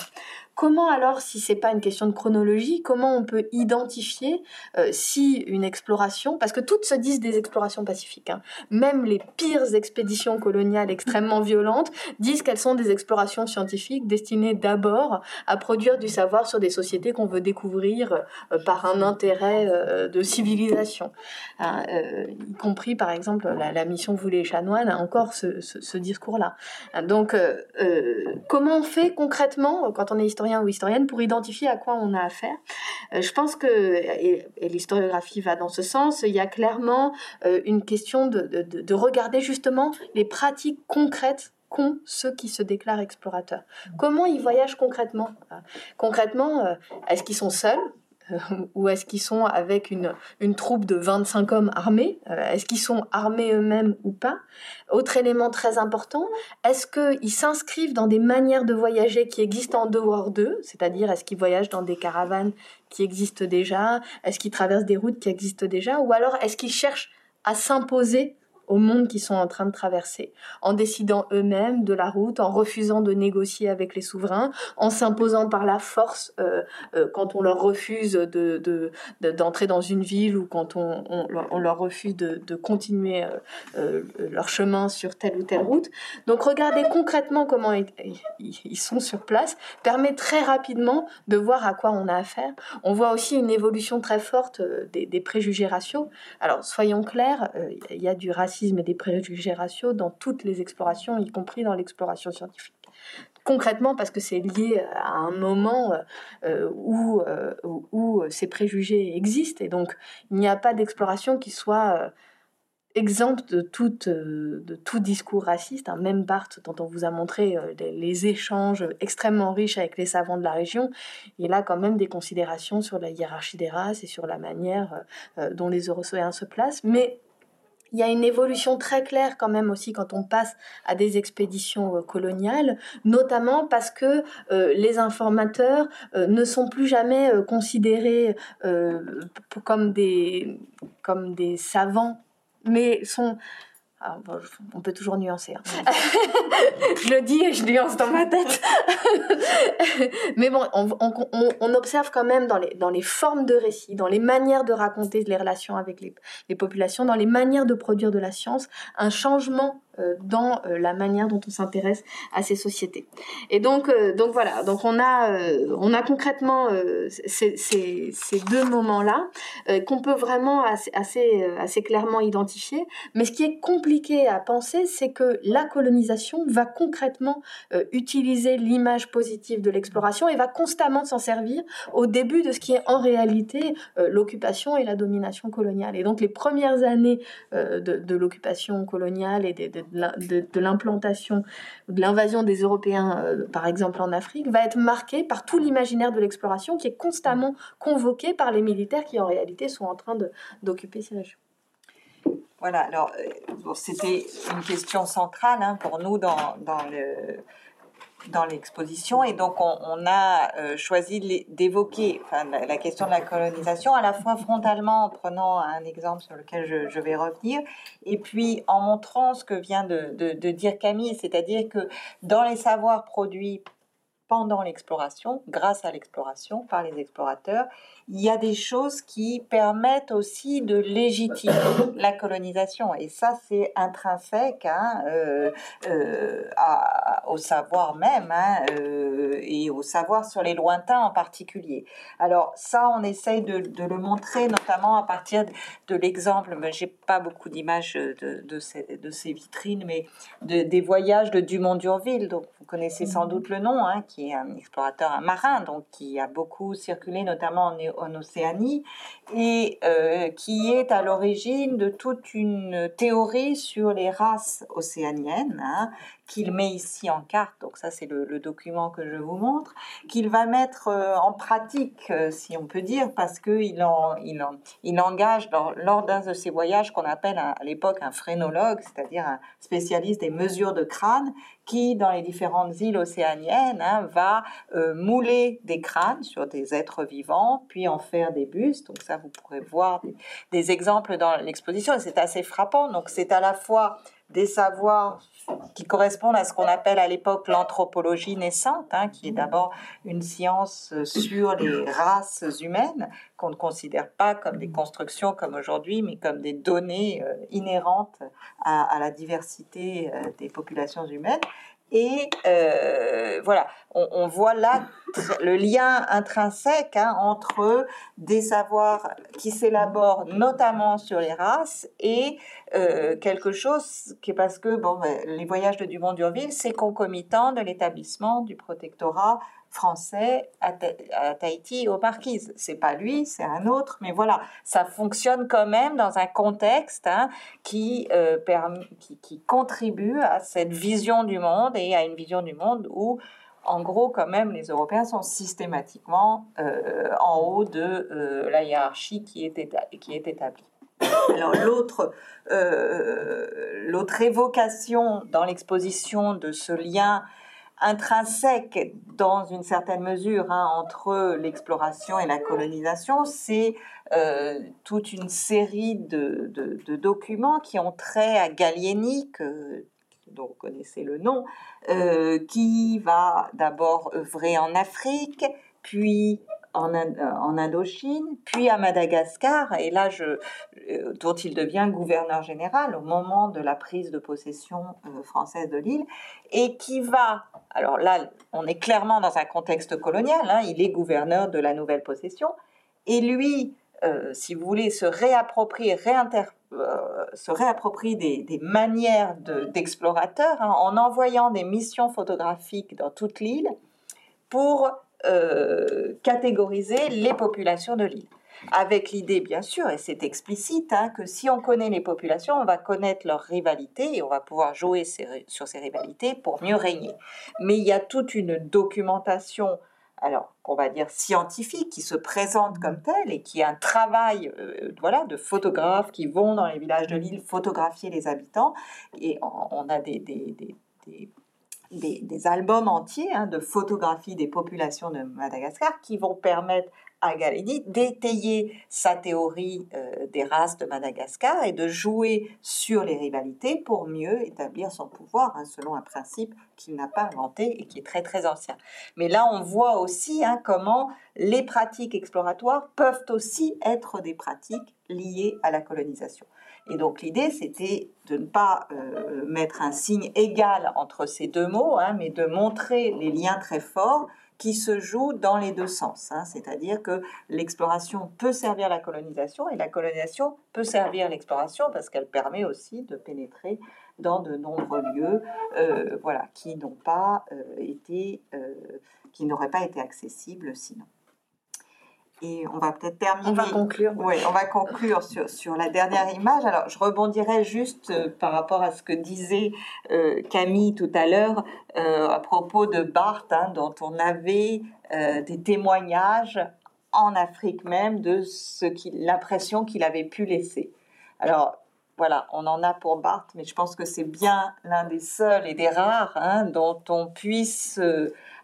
Comment alors, si c'est pas une question de chronologie, comment on peut identifier euh, si une exploration, parce que toutes se disent des explorations pacifiques, hein, même les pires expéditions coloniales extrêmement violentes disent qu'elles sont des explorations scientifiques destinées d'abord à produire du savoir sur des sociétés qu'on veut découvrir euh, par un intérêt euh, de civilisation, hein, y compris par exemple la, mission Voulez chanoine a encore ce, ce discours-là. Donc, comment on fait concrètement quand on est historien ou historienne pour identifier à quoi on a affaire. Euh, je pense que, et, l'historiographie va dans ce sens, il y a clairement euh, une question de, de, regarder justement les pratiques concrètes qu'ont ceux qui se déclarent explorateurs. Comment ils voyagent concrètement? Concrètement, euh, est-ce qu'ils sont seuls? ou est-ce qu'ils sont avec une, une troupe de 25 hommes armés? Euh, Est-ce qu'ils sont armés eux-mêmes ou pas? Autre élément très important, est-ce qu'ils s'inscrivent dans des manières de voyager qui existent en dehors d'eux? C'est-à-dire, est-ce qu'ils voyagent dans des caravanes qui existent déjà? Est-ce qu'ils traversent des routes qui existent déjà? Ou alors, est-ce qu'ils cherchent à s'imposer au monde qu'ils sont en train de traverser, en décidant eux-mêmes de la route, en refusant de négocier avec les souverains, en s'imposant par la force euh, euh, quand on leur refuse de, d'entrer dans une ville ou quand on, on, leur refuse de, continuer euh, leur chemin sur telle ou telle route. Donc regardez concrètement comment ils, sont sur place permet très rapidement de voir à quoi on a affaire. On voit aussi une évolution très forte des, des préjugés raciaux. Alors soyons clairs, il y a du racisme et des préjugés raciaux dans toutes les explorations, y compris dans l'exploration scientifique concrètement parce que c'est lié à un moment euh, euh, où, euh, où, ces préjugés existent et donc il n'y a pas d'exploration qui soit exempte de, toute, de tout discours raciste. Hein. Même Barthes, dont on vous a montré les, échanges extrêmement riches avec les savants de la région, il a quand même des considérations sur la hiérarchie des races et sur la manière dont les Européens se placent. Mais il y a une évolution très claire quand même aussi quand on passe à des expéditions euh, coloniales, notamment parce que euh, les informateurs euh, ne sont plus jamais considérés comme des comme des savants, mais sont ah, on peut toujours nuancer. Hein. je le dis et je nuance dans ma tête. Mais bon, on, observe quand même dans les, dans les formes de récits, dans les manières de raconter les relations avec les, populations, dans les manières de produire de la science, un changement dans euh, la manière dont on s'intéresse à ces sociétés. Et donc, euh, donc voilà, donc on a, on a concrètement ces, deux moments-là qu'on peut vraiment assez, assez, assez, clairement identifier. Mais ce qui est compliqué à penser, c'est que la colonisation va concrètement utiliser l'image positive de l'exploration et va constamment s'en servir au début de ce qui est en réalité l'occupation et la domination coloniale. Et donc les premières années de, de l'occupation coloniale et des, de, l'implantation, de l'invasion des Européens, euh, par exemple en Afrique, va être marquée par tout l'imaginaire de l'exploration qui est constamment convoqué par les militaires qui en réalité sont en train d'occuper ces régions. Voilà, alors euh, c'était une question centrale hein, pour nous dans, dans le dans l'exposition et donc on, a euh, choisi d'évoquer la, question de la colonisation à la fois frontalement en prenant un exemple sur lequel je, vais revenir et puis en montrant ce que vient de dire Camille, c'est-à-dire que dans les savoirs produits pendant l'exploration, grâce à l'exploration par les explorateurs, il y a des choses qui permettent aussi de légitimer la colonisation. Et ça, c'est intrinsèque hein, euh, euh, au savoir même hein, euh, et au savoir sur les lointains en particulier. Alors ça, on essaye de, le montrer notamment à partir de l'exemple, mais j'ai pas beaucoup d'images de, de, ces, vitrines, mais des voyages de Dumont d'Urville, donc vous connaissez sans mhm. doute le nom, hein, qui qui est un explorateur, un marin, donc qui a beaucoup circulé, notamment en, Océanie, et euh, qui est à l'origine de toute une théorie sur les races océaniennes, hein, qu'il met ici en carte, donc ça c'est le, document que je vous montre, qu'il va mettre euh, en pratique, euh, si on peut dire, parce qu'il en, il en, il engage lors d'un de ses voyages qu'on appelle à, l'époque un phrénologue, c'est-à-dire un spécialiste des mesures de crâne, qui dans les différentes îles océaniennes hein, va euh, mouler des crânes sur des êtres vivants, puis en faire des bustes. Donc ça, vous pourrez voir des, des exemples dans l'exposition, c'est assez frappant. Donc c'est à la fois des savoirs qui correspondent à ce qu'on appelle à l'époque l'anthropologie naissante, hein, qui est d'abord une science sur les races humaines, qu'on ne considère pas comme des constructions comme aujourd'hui, mais comme des données euh, inhérentes à, la diversité euh, des populations humaines. Et euh, voilà, on, voit là le lien intrinsèque hein, entre des savoirs qui s'élaborent notamment sur les races et euh, quelque chose qui est parce que bon, ben, les voyages de Dumont d'Urville, c'est concomitant de l'établissement du protectorat français à, Tahiti et aux Marquises. C'est pas lui, c'est un autre, mais voilà, ça fonctionne quand même dans un contexte hein, qui, euh, qui, qui, contribue à cette vision du monde et à une vision du monde où, en gros, quand même, les Européens sont systématiquement euh, en haut de euh, la hiérarchie qui est, qui est établie. Alors l'autre, l'autre évocation dans l'exposition de ce lien intrinsèque dans une certaine mesure hein, entre l'exploration et la colonisation, c'est euh, toute une série de, documents qui ont trait à Gallieni, dont vous connaissez le nom, euh, qui va d'abord œuvrer en Afrique, puis en, euh, en, Indochine, puis à Madagascar, et là, euh, dont il devient gouverneur général au moment de la prise de possession euh, française de l'île, et qui va, alors là, on est clairement dans un contexte colonial, hein, il est gouverneur de la nouvelle possession, et lui, si vous voulez, se réapproprie, réinter, se réapproprie des, manières d'explorateurs hein, en envoyant des missions photographiques dans toute l'île pour euh, catégoriser les populations de l'île. Avec l'idée, bien sûr, et c'est explicite, hein, que si on connaît les populations, on va connaître leurs rivalités et on va pouvoir jouer sur ces rivalités pour mieux régner. Mais il y a toute une documentation, alors qu'on va dire scientifique, qui se présente comme telle et qui est un travail euh, voilà, de photographes qui vont dans les villages de l'île photographier les habitants. Et on, a des, albums entiers hein, de photographies des populations de Madagascar qui vont permettre à Galeni d'étayer sa théorie euh, des races de Madagascar et de jouer sur les rivalités pour mieux établir son pouvoir hein, selon un principe qu'il n'a pas inventé et qui est très très ancien. Mais là, on voit aussi hein, comment les pratiques exploratoires peuvent aussi être des pratiques liées à la colonisation. Et donc l'idée, c'était de ne pas euh, mettre un signe égal entre ces deux mots, hein, mais de montrer les liens très forts qui se jouent dans les deux sens. Hein. C'est-à-dire que l'exploration peut servir la colonisation et la colonisation peut servir l'exploration parce qu'elle permet aussi de pénétrer dans de nombreux lieux euh, voilà, qui euh, qui n'auraient pas été accessibles sinon et on va peut-être terminer. On va conclure. Oui, on va conclure sur, sur la dernière image. Alors, je rebondirai juste euh, par rapport à ce que disait euh, Camille tout à l'heure euh, à propos de Barthes, hein, dont on avait des témoignages en Afrique même de ce l'impression qu'il avait pu laisser. Alors, voilà, on en a pour Barthes, mais je pense que c'est bien l'un des seuls et des rares hein, dont on puisse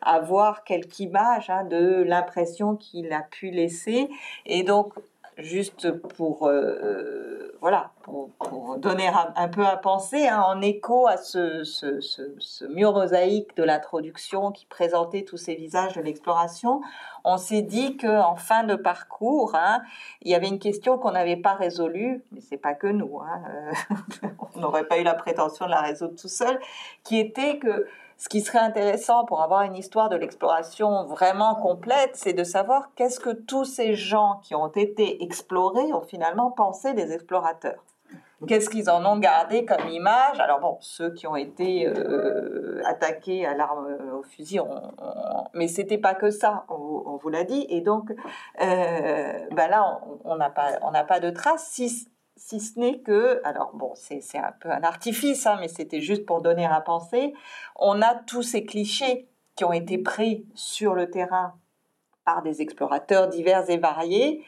avoir quelques images hein, de l'impression qu'il a pu laisser. Et donc, juste pour, euh, voilà, pour, donner un, peu à penser, hein, en écho à ce, ce, ce, mur mosaïque de l'introduction qui présentait tous ces visages de l'exploration, on s'est dit qu'en fin de parcours, hein, il y avait une question qu'on n'avait pas résolue, mais c'est pas que nous, euh, on n'aurait pas eu la prétention de la résoudre tout seul, qui était que ce qui serait intéressant pour avoir une histoire de l'exploration vraiment complète, c'est de savoir qu'est-ce que tous ces gens qui ont été explorés ont finalement pensé des explorateurs. Qu'est-ce qu'ils en ont gardé comme image? Alors bon, ceux qui ont été euh, attaqués à l'arme euh, au fusil, on, on, mais c'était pas que ça, on, vous l'a dit. Et donc, euh, ben là, on n'a pas, on pas de traces. Si ce n'est que, alors bon, c'est un peu un artifice, hein, mais c'était juste pour donner à penser. On a tous ces clichés qui ont été pris sur le terrain par des explorateurs divers et variés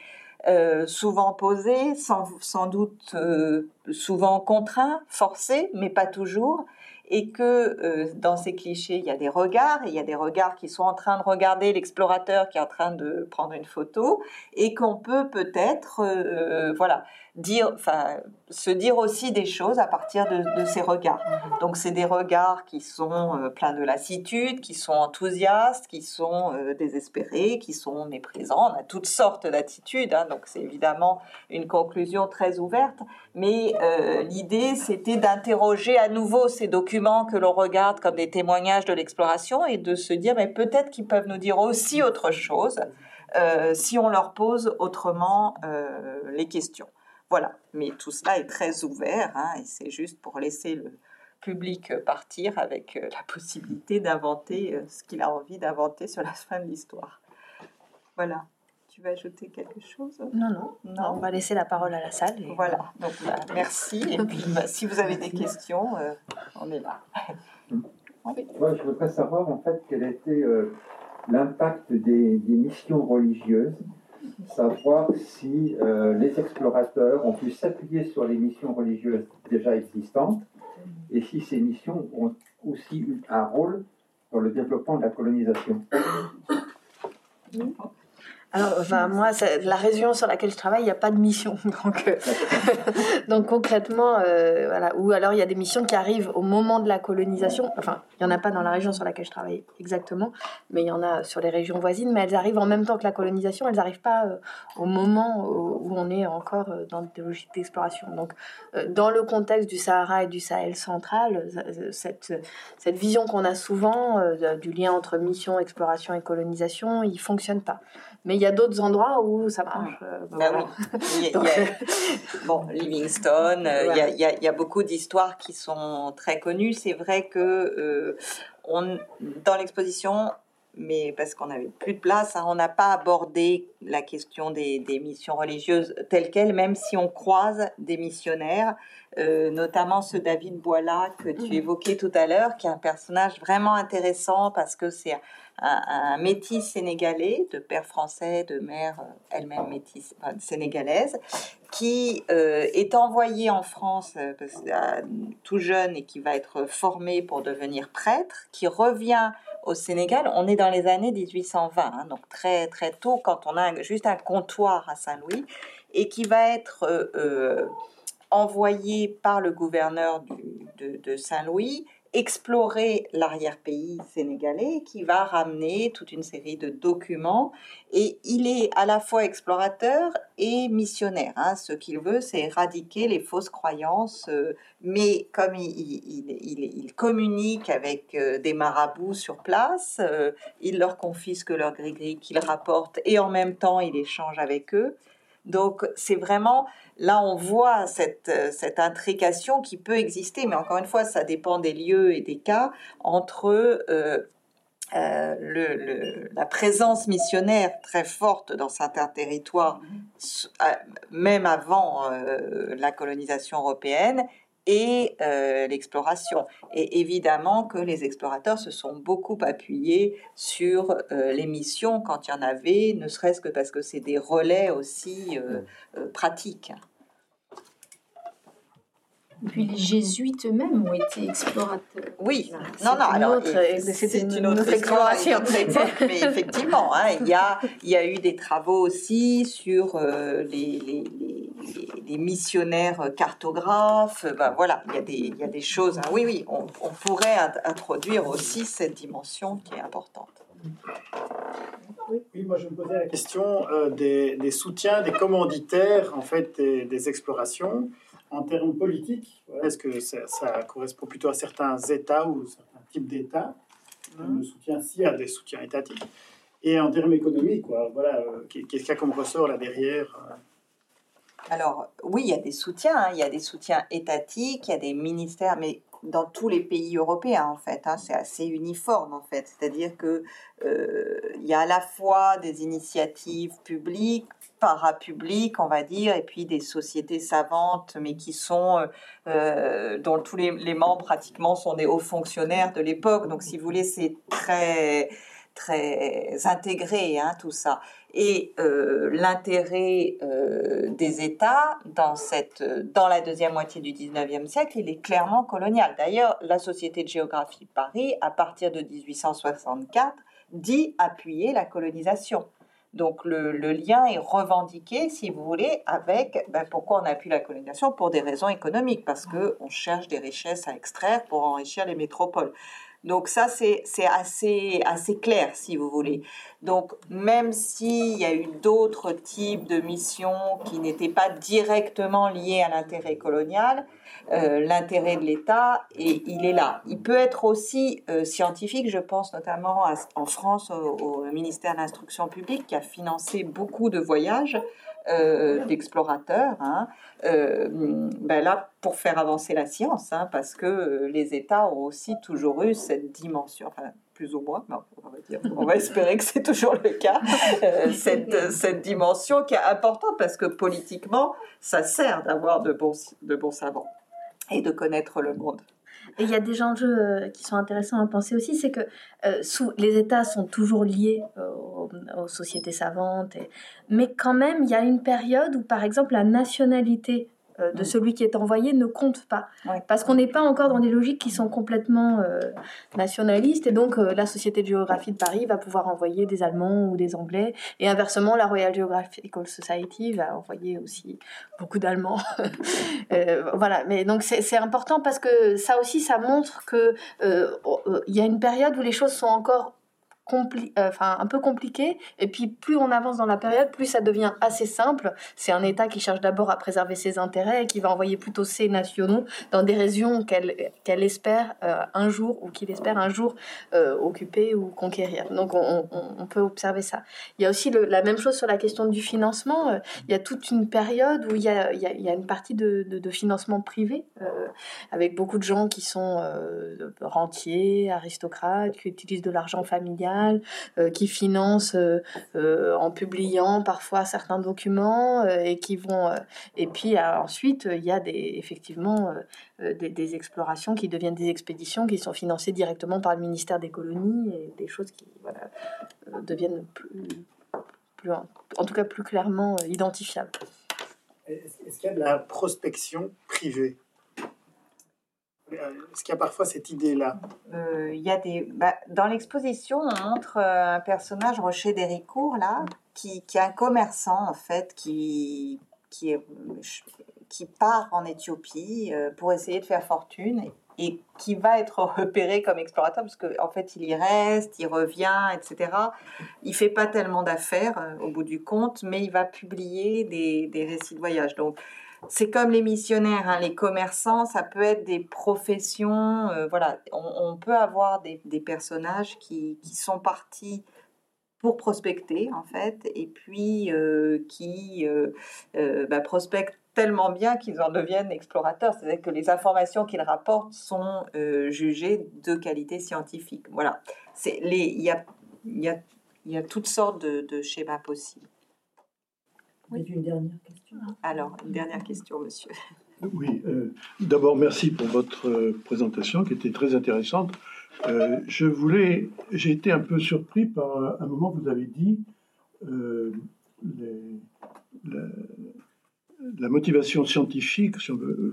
euh, souvent posés, sans, sans doute euh, souvent contraints, forcés, mais pas toujours, et que euh, dans ces clichés, il y a des regards, et il y a des regards qui sont en train de regarder l'explorateur qui est en train de prendre une photo, et qu'on peut peut-être, voilà, dire, enfin, se dire aussi des choses à partir de, ces regards. Donc, c'est des regards qui sont euh, pleins de lassitude, qui sont enthousiastes, qui sont euh, désespérés, qui sont méprisants. On a toutes sortes d'attitudes, hein, donc c'est évidemment une conclusion très ouverte. Mais euh, l'idée, c'était d'interroger à nouveau ces documents que l'on regarde comme des témoignages de l'exploration et de se dire, mais peut-être qu'ils peuvent nous dire aussi autre chose. si on leur pose autrement les questions. Voilà, mais tout cela est très ouvert hein, et c'est juste pour laisser le public partir avec euh, la possibilité d'inventer euh, ce qu'il a envie d'inventer sur la fin de l'histoire. Voilà. Tu veux ajouter quelque chose? Non, non, non, On va laisser la parole à la salle. Voilà. Donc, bah, merci. Et puis, bah, si vous avez des questions, euh, on est là. Moi, je voudrais savoir en fait quel était l'impact des, des, missions religieuses savoir si euh, les explorateurs ont pu s'appuyer sur les missions religieuses déjà existantes et si ces missions ont aussi eu un rôle dans le développement de la colonisation. Alors, moi, la région sur laquelle je travaille, il n'y a pas de mission. Donc, euh, donc concrètement, euh, voilà. Ou alors, il y a des missions qui arrivent au moment de la colonisation. Enfin, il n'y en a pas dans la région sur laquelle je travaille exactement, mais il y en a sur les régions voisines. Mais elles arrivent en même temps que la colonisation. Elles n'arrivent pas euh, au moment où on est encore dans des logiques d'exploration. Donc, dans le contexte du Sahara et du Sahel central, cette, vision qu'on a souvent du lien entre mission, exploration et colonisation, il fonctionne pas. Mais il y a d'autres endroits où ça marche. Euh, bah oui. bon, Livingstone, euh, il, y a, il, y a, beaucoup d'histoires qui sont très connues. C'est vrai que euh, on, dans l'exposition, mais parce qu'on n'avait plus de place, hein, on n'a pas abordé la question des, des missions religieuses telles quelles, même si on croise des missionnaires, notamment ce David Boila que tu évoquais tout à l'heure, qui est un personnage vraiment intéressant parce que c'est un, métis sénégalais, de père français, de mère euh, elle-même métisse sénégalaise, qui euh, est envoyé en France euh, tout jeune et qui va être formé pour devenir prêtre, qui revient au Sénégal. On est dans les années 1820, hein, donc très très tôt, quand on a juste un comptoir à Saint-Louis, et qui va être envoyé par le gouverneur de Saint-Louis explorer l'arrière-pays sénégalais qui va ramener toute une série de documents et il est à la fois explorateur et missionnaire. Hein. Ce qu'il veut, c'est éradiquer les fausses croyances, euh, mais comme il, communique avec euh, des marabouts sur place, euh, il leur confisque leur gris-gris qu'il rapporte et en même temps il échange avec eux. Donc c'est vraiment, là on voit cette, euh, cette intrication qui peut exister, mais encore une fois, ça dépend des lieux et des cas, entre euh, euh, le, la présence missionnaire très forte dans certains territoires, même avant la colonisation européenne, et euh, l'exploration. Et évidemment que les explorateurs se sont beaucoup appuyés sur euh, les missions quand il y en avait, ne serait-ce que parce que c'est des relais aussi euh, pratiques. Puis les jésuites eux-mêmes ont été explorateurs. Oui, non, non, alors c'est une, autre, exploration. mais effectivement, hein, il, y a, il y a eu des travaux aussi sur les, les, les, missionnaires cartographes. Ben voilà, il y a des, il y a des choses. Hein. Oui, oui, on, pourrait introduire aussi cette dimension qui est importante. Oui, moi je me posais la question euh, des, des, soutiens, des commanditaires en fait des, explorations en termes politiques. Est-ce que ça, correspond plutôt à certains États ou certains types d'États mmh. Le soutien, s'il y a des soutiens étatiques? Et en termes économiques, quoi, voilà, euh, qu'est-ce qu'il y a comme ressort là derrière euh? Alors, oui, il y a des soutiens, hein. il y a des soutiens étatiques, il y a des ministères, mais dans tous les pays européens, en fait, hein. c'est assez uniforme, en fait. C'est-à-dire que euh, il y a à la fois des initiatives publiques, parapubliques, on va dire, et puis des sociétés savantes, mais qui sont, euh, euh, dont tous les, membres pratiquement sont des hauts fonctionnaires de l'époque. Donc, si vous voulez, c'est très très intégré, hein, tout ça. Et euh, l'intérêt des États dans, cette, dans la deuxième moitié du 19e siècle, il est clairement colonial. D'ailleurs, la Société de géographie de Paris, à partir de 1864, dit appuyer la colonisation. Donc le, lien est revendiqué, si vous voulez, avec ben, pourquoi on appuie la colonisation? Pour des raisons économiques, parce qu'on cherche des richesses à extraire pour enrichir les métropoles. Donc ça, c'est assez, assez clair, si vous voulez. Donc même s'il y a eu d'autres types de missions qui n'étaient pas directement liées à l'intérêt colonial, euh, l'intérêt de l'État, il est là. Il peut être aussi euh, scientifique, je pense notamment en France au, ministère de l'Instruction publique qui a financé beaucoup de voyages euh, d'explorateurs. Hein. ben là, pour faire avancer la science, hein, parce que les États ont aussi toujours eu cette dimension, enfin plus ou moins, on, va dire, on va espérer que c'est toujours le cas, cette, cette dimension qui est importante parce que politiquement, ça sert d'avoir de bons, de bons savants et de connaître le monde. Et il y a des enjeux qui sont intéressants à penser aussi, c'est que euh, sous, les États sont toujours liés euh, aux, sociétés savantes, mais quand même, il y a une période où, par exemple, la nationalité euh, de celui qui est envoyé ne compte pas. Parce qu'on n'est pas encore dans des logiques qui sont complètement euh, nationalistes. Et donc, euh, la Société de géographie de Paris va pouvoir envoyer des Allemands ou des Anglais. Et inversement, la Royal Geographical Society va envoyer aussi beaucoup d'Allemands. voilà. Mais donc, c'est important parce que ça aussi, ça montre qu'il il y a une période où les choses sont encore euh, enfin, un peu compliqué. Et puis, plus on avance dans la période, plus ça devient assez simple. C'est un État qui cherche d'abord à préserver ses intérêts et qui va envoyer plutôt ses nationaux dans des régions qu'elle espère euh, un jour ou qu'il espère un jour euh, occuper ou conquérir. Donc, on, peut observer ça. Il y a aussi la même chose sur la question du financement. Il y a toute une période où il y a, il y a, une partie de, de, financement privé avec beaucoup de gens qui sont rentiers, aristocrates, qui utilisent de l'argent familial euh, qui financent euh, euh, en publiant parfois certains documents et qui vont. et puis ensuite, il y a effectivement des, explorations qui deviennent des expéditions qui sont financées directement par le ministère des colonies et des choses qui deviennent plus, en tout cas plus clairement identifiables. Est-ce qu'il y a de la prospection privée? Est-ce qu'il y a parfois cette idée-là euh, Il y a des. Bah, dans l'exposition, on montre euh, un personnage, Rocher d'Héricourt, là, qui, qui, est un commerçant, en fait, qui, qui, est, qui part en Éthiopie euh, pour essayer de faire fortune et qui va être repéré comme explorateur parce qu'en en fait il y reste, il revient, etc. Il fait pas tellement d'affaires au bout du compte, mais il va publier des, des récits de voyage. Donc c'est comme les missionnaires, hein, les commerçants, ça peut être des professions. Euh, voilà, on, peut avoir des, personnages qui, sont partis pour prospecter, en fait, et puis euh, qui euh, bah, prospectent tellement bien qu'ils en deviennent explorateurs. C'est-à-dire que les informations qu'ils rapportent sont jugées de qualité scientifique. Voilà. Il y a, y, a, y a toutes sortes de schémas possibles. Oui. Une dernière question. Alors, une dernière question, monsieur. Oui, euh, d'abord merci pour votre euh, présentation qui était très intéressante. Euh, je voulais, j'ai été un peu surpris par un moment vous avez dit la, motivation scientifique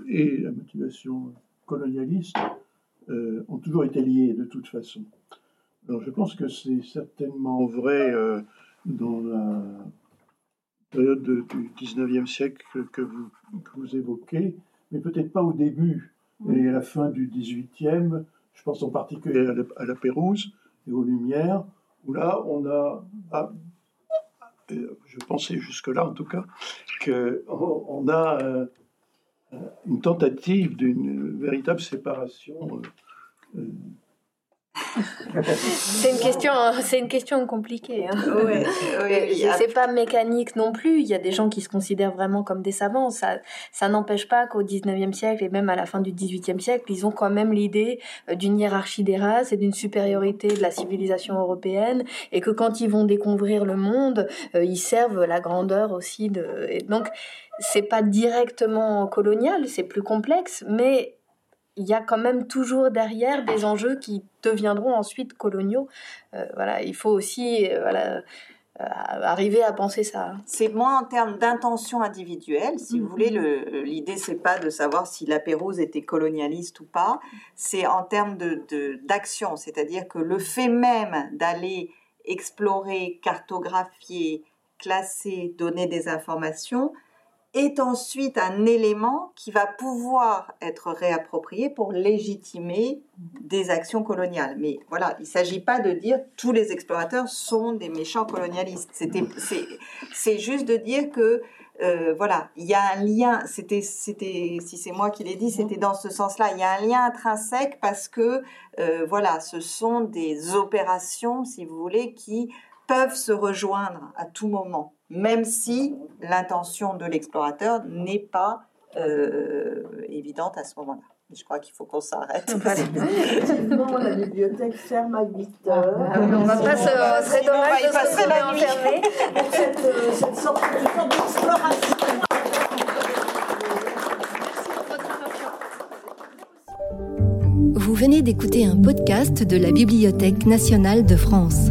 et la motivation colonialiste ont toujours été liées de toute façon. Alors je pense que c'est certainement vrai dans la période du 19e siècle que vous, vous évoquez, mais peut-être pas au début et à la fin du 18e. Je pense en particulier à la, Pérouse et aux Lumières, où là, on a, ah, euh, je pensais jusque-là en tout cas, qu'on a euh, une tentative d'une véritable séparation euh, c'est une question, c'est une question compliquée. Hein. Ouais, ouais, c'est pas mécanique non plus. Il y a des gens qui se considèrent vraiment comme des savants. Ça, ça n'empêche pas qu'au 19e siècle et même à la fin du 18e siècle, ils ont quand même l'idée euh, d'une hiérarchie des races et d'une supériorité de la civilisation européenne et que quand ils vont découvrir le monde, euh, ils servent la grandeur aussi de. Et donc, c'est pas directement colonial, c'est plus complexe, mais il y a quand même toujours derrière des enjeux qui deviendront ensuite coloniaux. Euh, voilà, il faut aussi euh, voilà, euh, arriver à penser ça. C'est moins en termes d'intention individuelle, si vous voulez. Mhm. L'idée, c'est pas de savoir si la Pérouse était colonialiste ou pas. C'est en termes de d'action, c'est-à-dire que le fait même d'aller explorer, cartographier, classer, donner des informations, est ensuite un élément qui va pouvoir être réapproprié pour légitimer des actions coloniales. Mais voilà, il ne s'agit pas de dire tous les explorateurs sont des méchants colonialistes. C'est juste de dire que euh, voilà, il y a un lien. C'était, si c'est moi qui l'ai dit, c'était dans ce sens-là. Il y a un lien intrinsèque parce que euh, voilà, ce sont des opérations, si vous voulez, qui peuvent se rejoindre à tout moment même si l'intention de l'explorateur n'est pas euh, évidente à ce moment-là. Je crois qu'il faut qu'on s'arrête. Effectivement, la bibliothèque ferme à 8 heures. Ah on va pas se, serait dommage de passer la nuit. Pour cette, euh, cette sorte d'exploration. Vous venez d'écouter un podcast de la Bibliothèque nationale de France.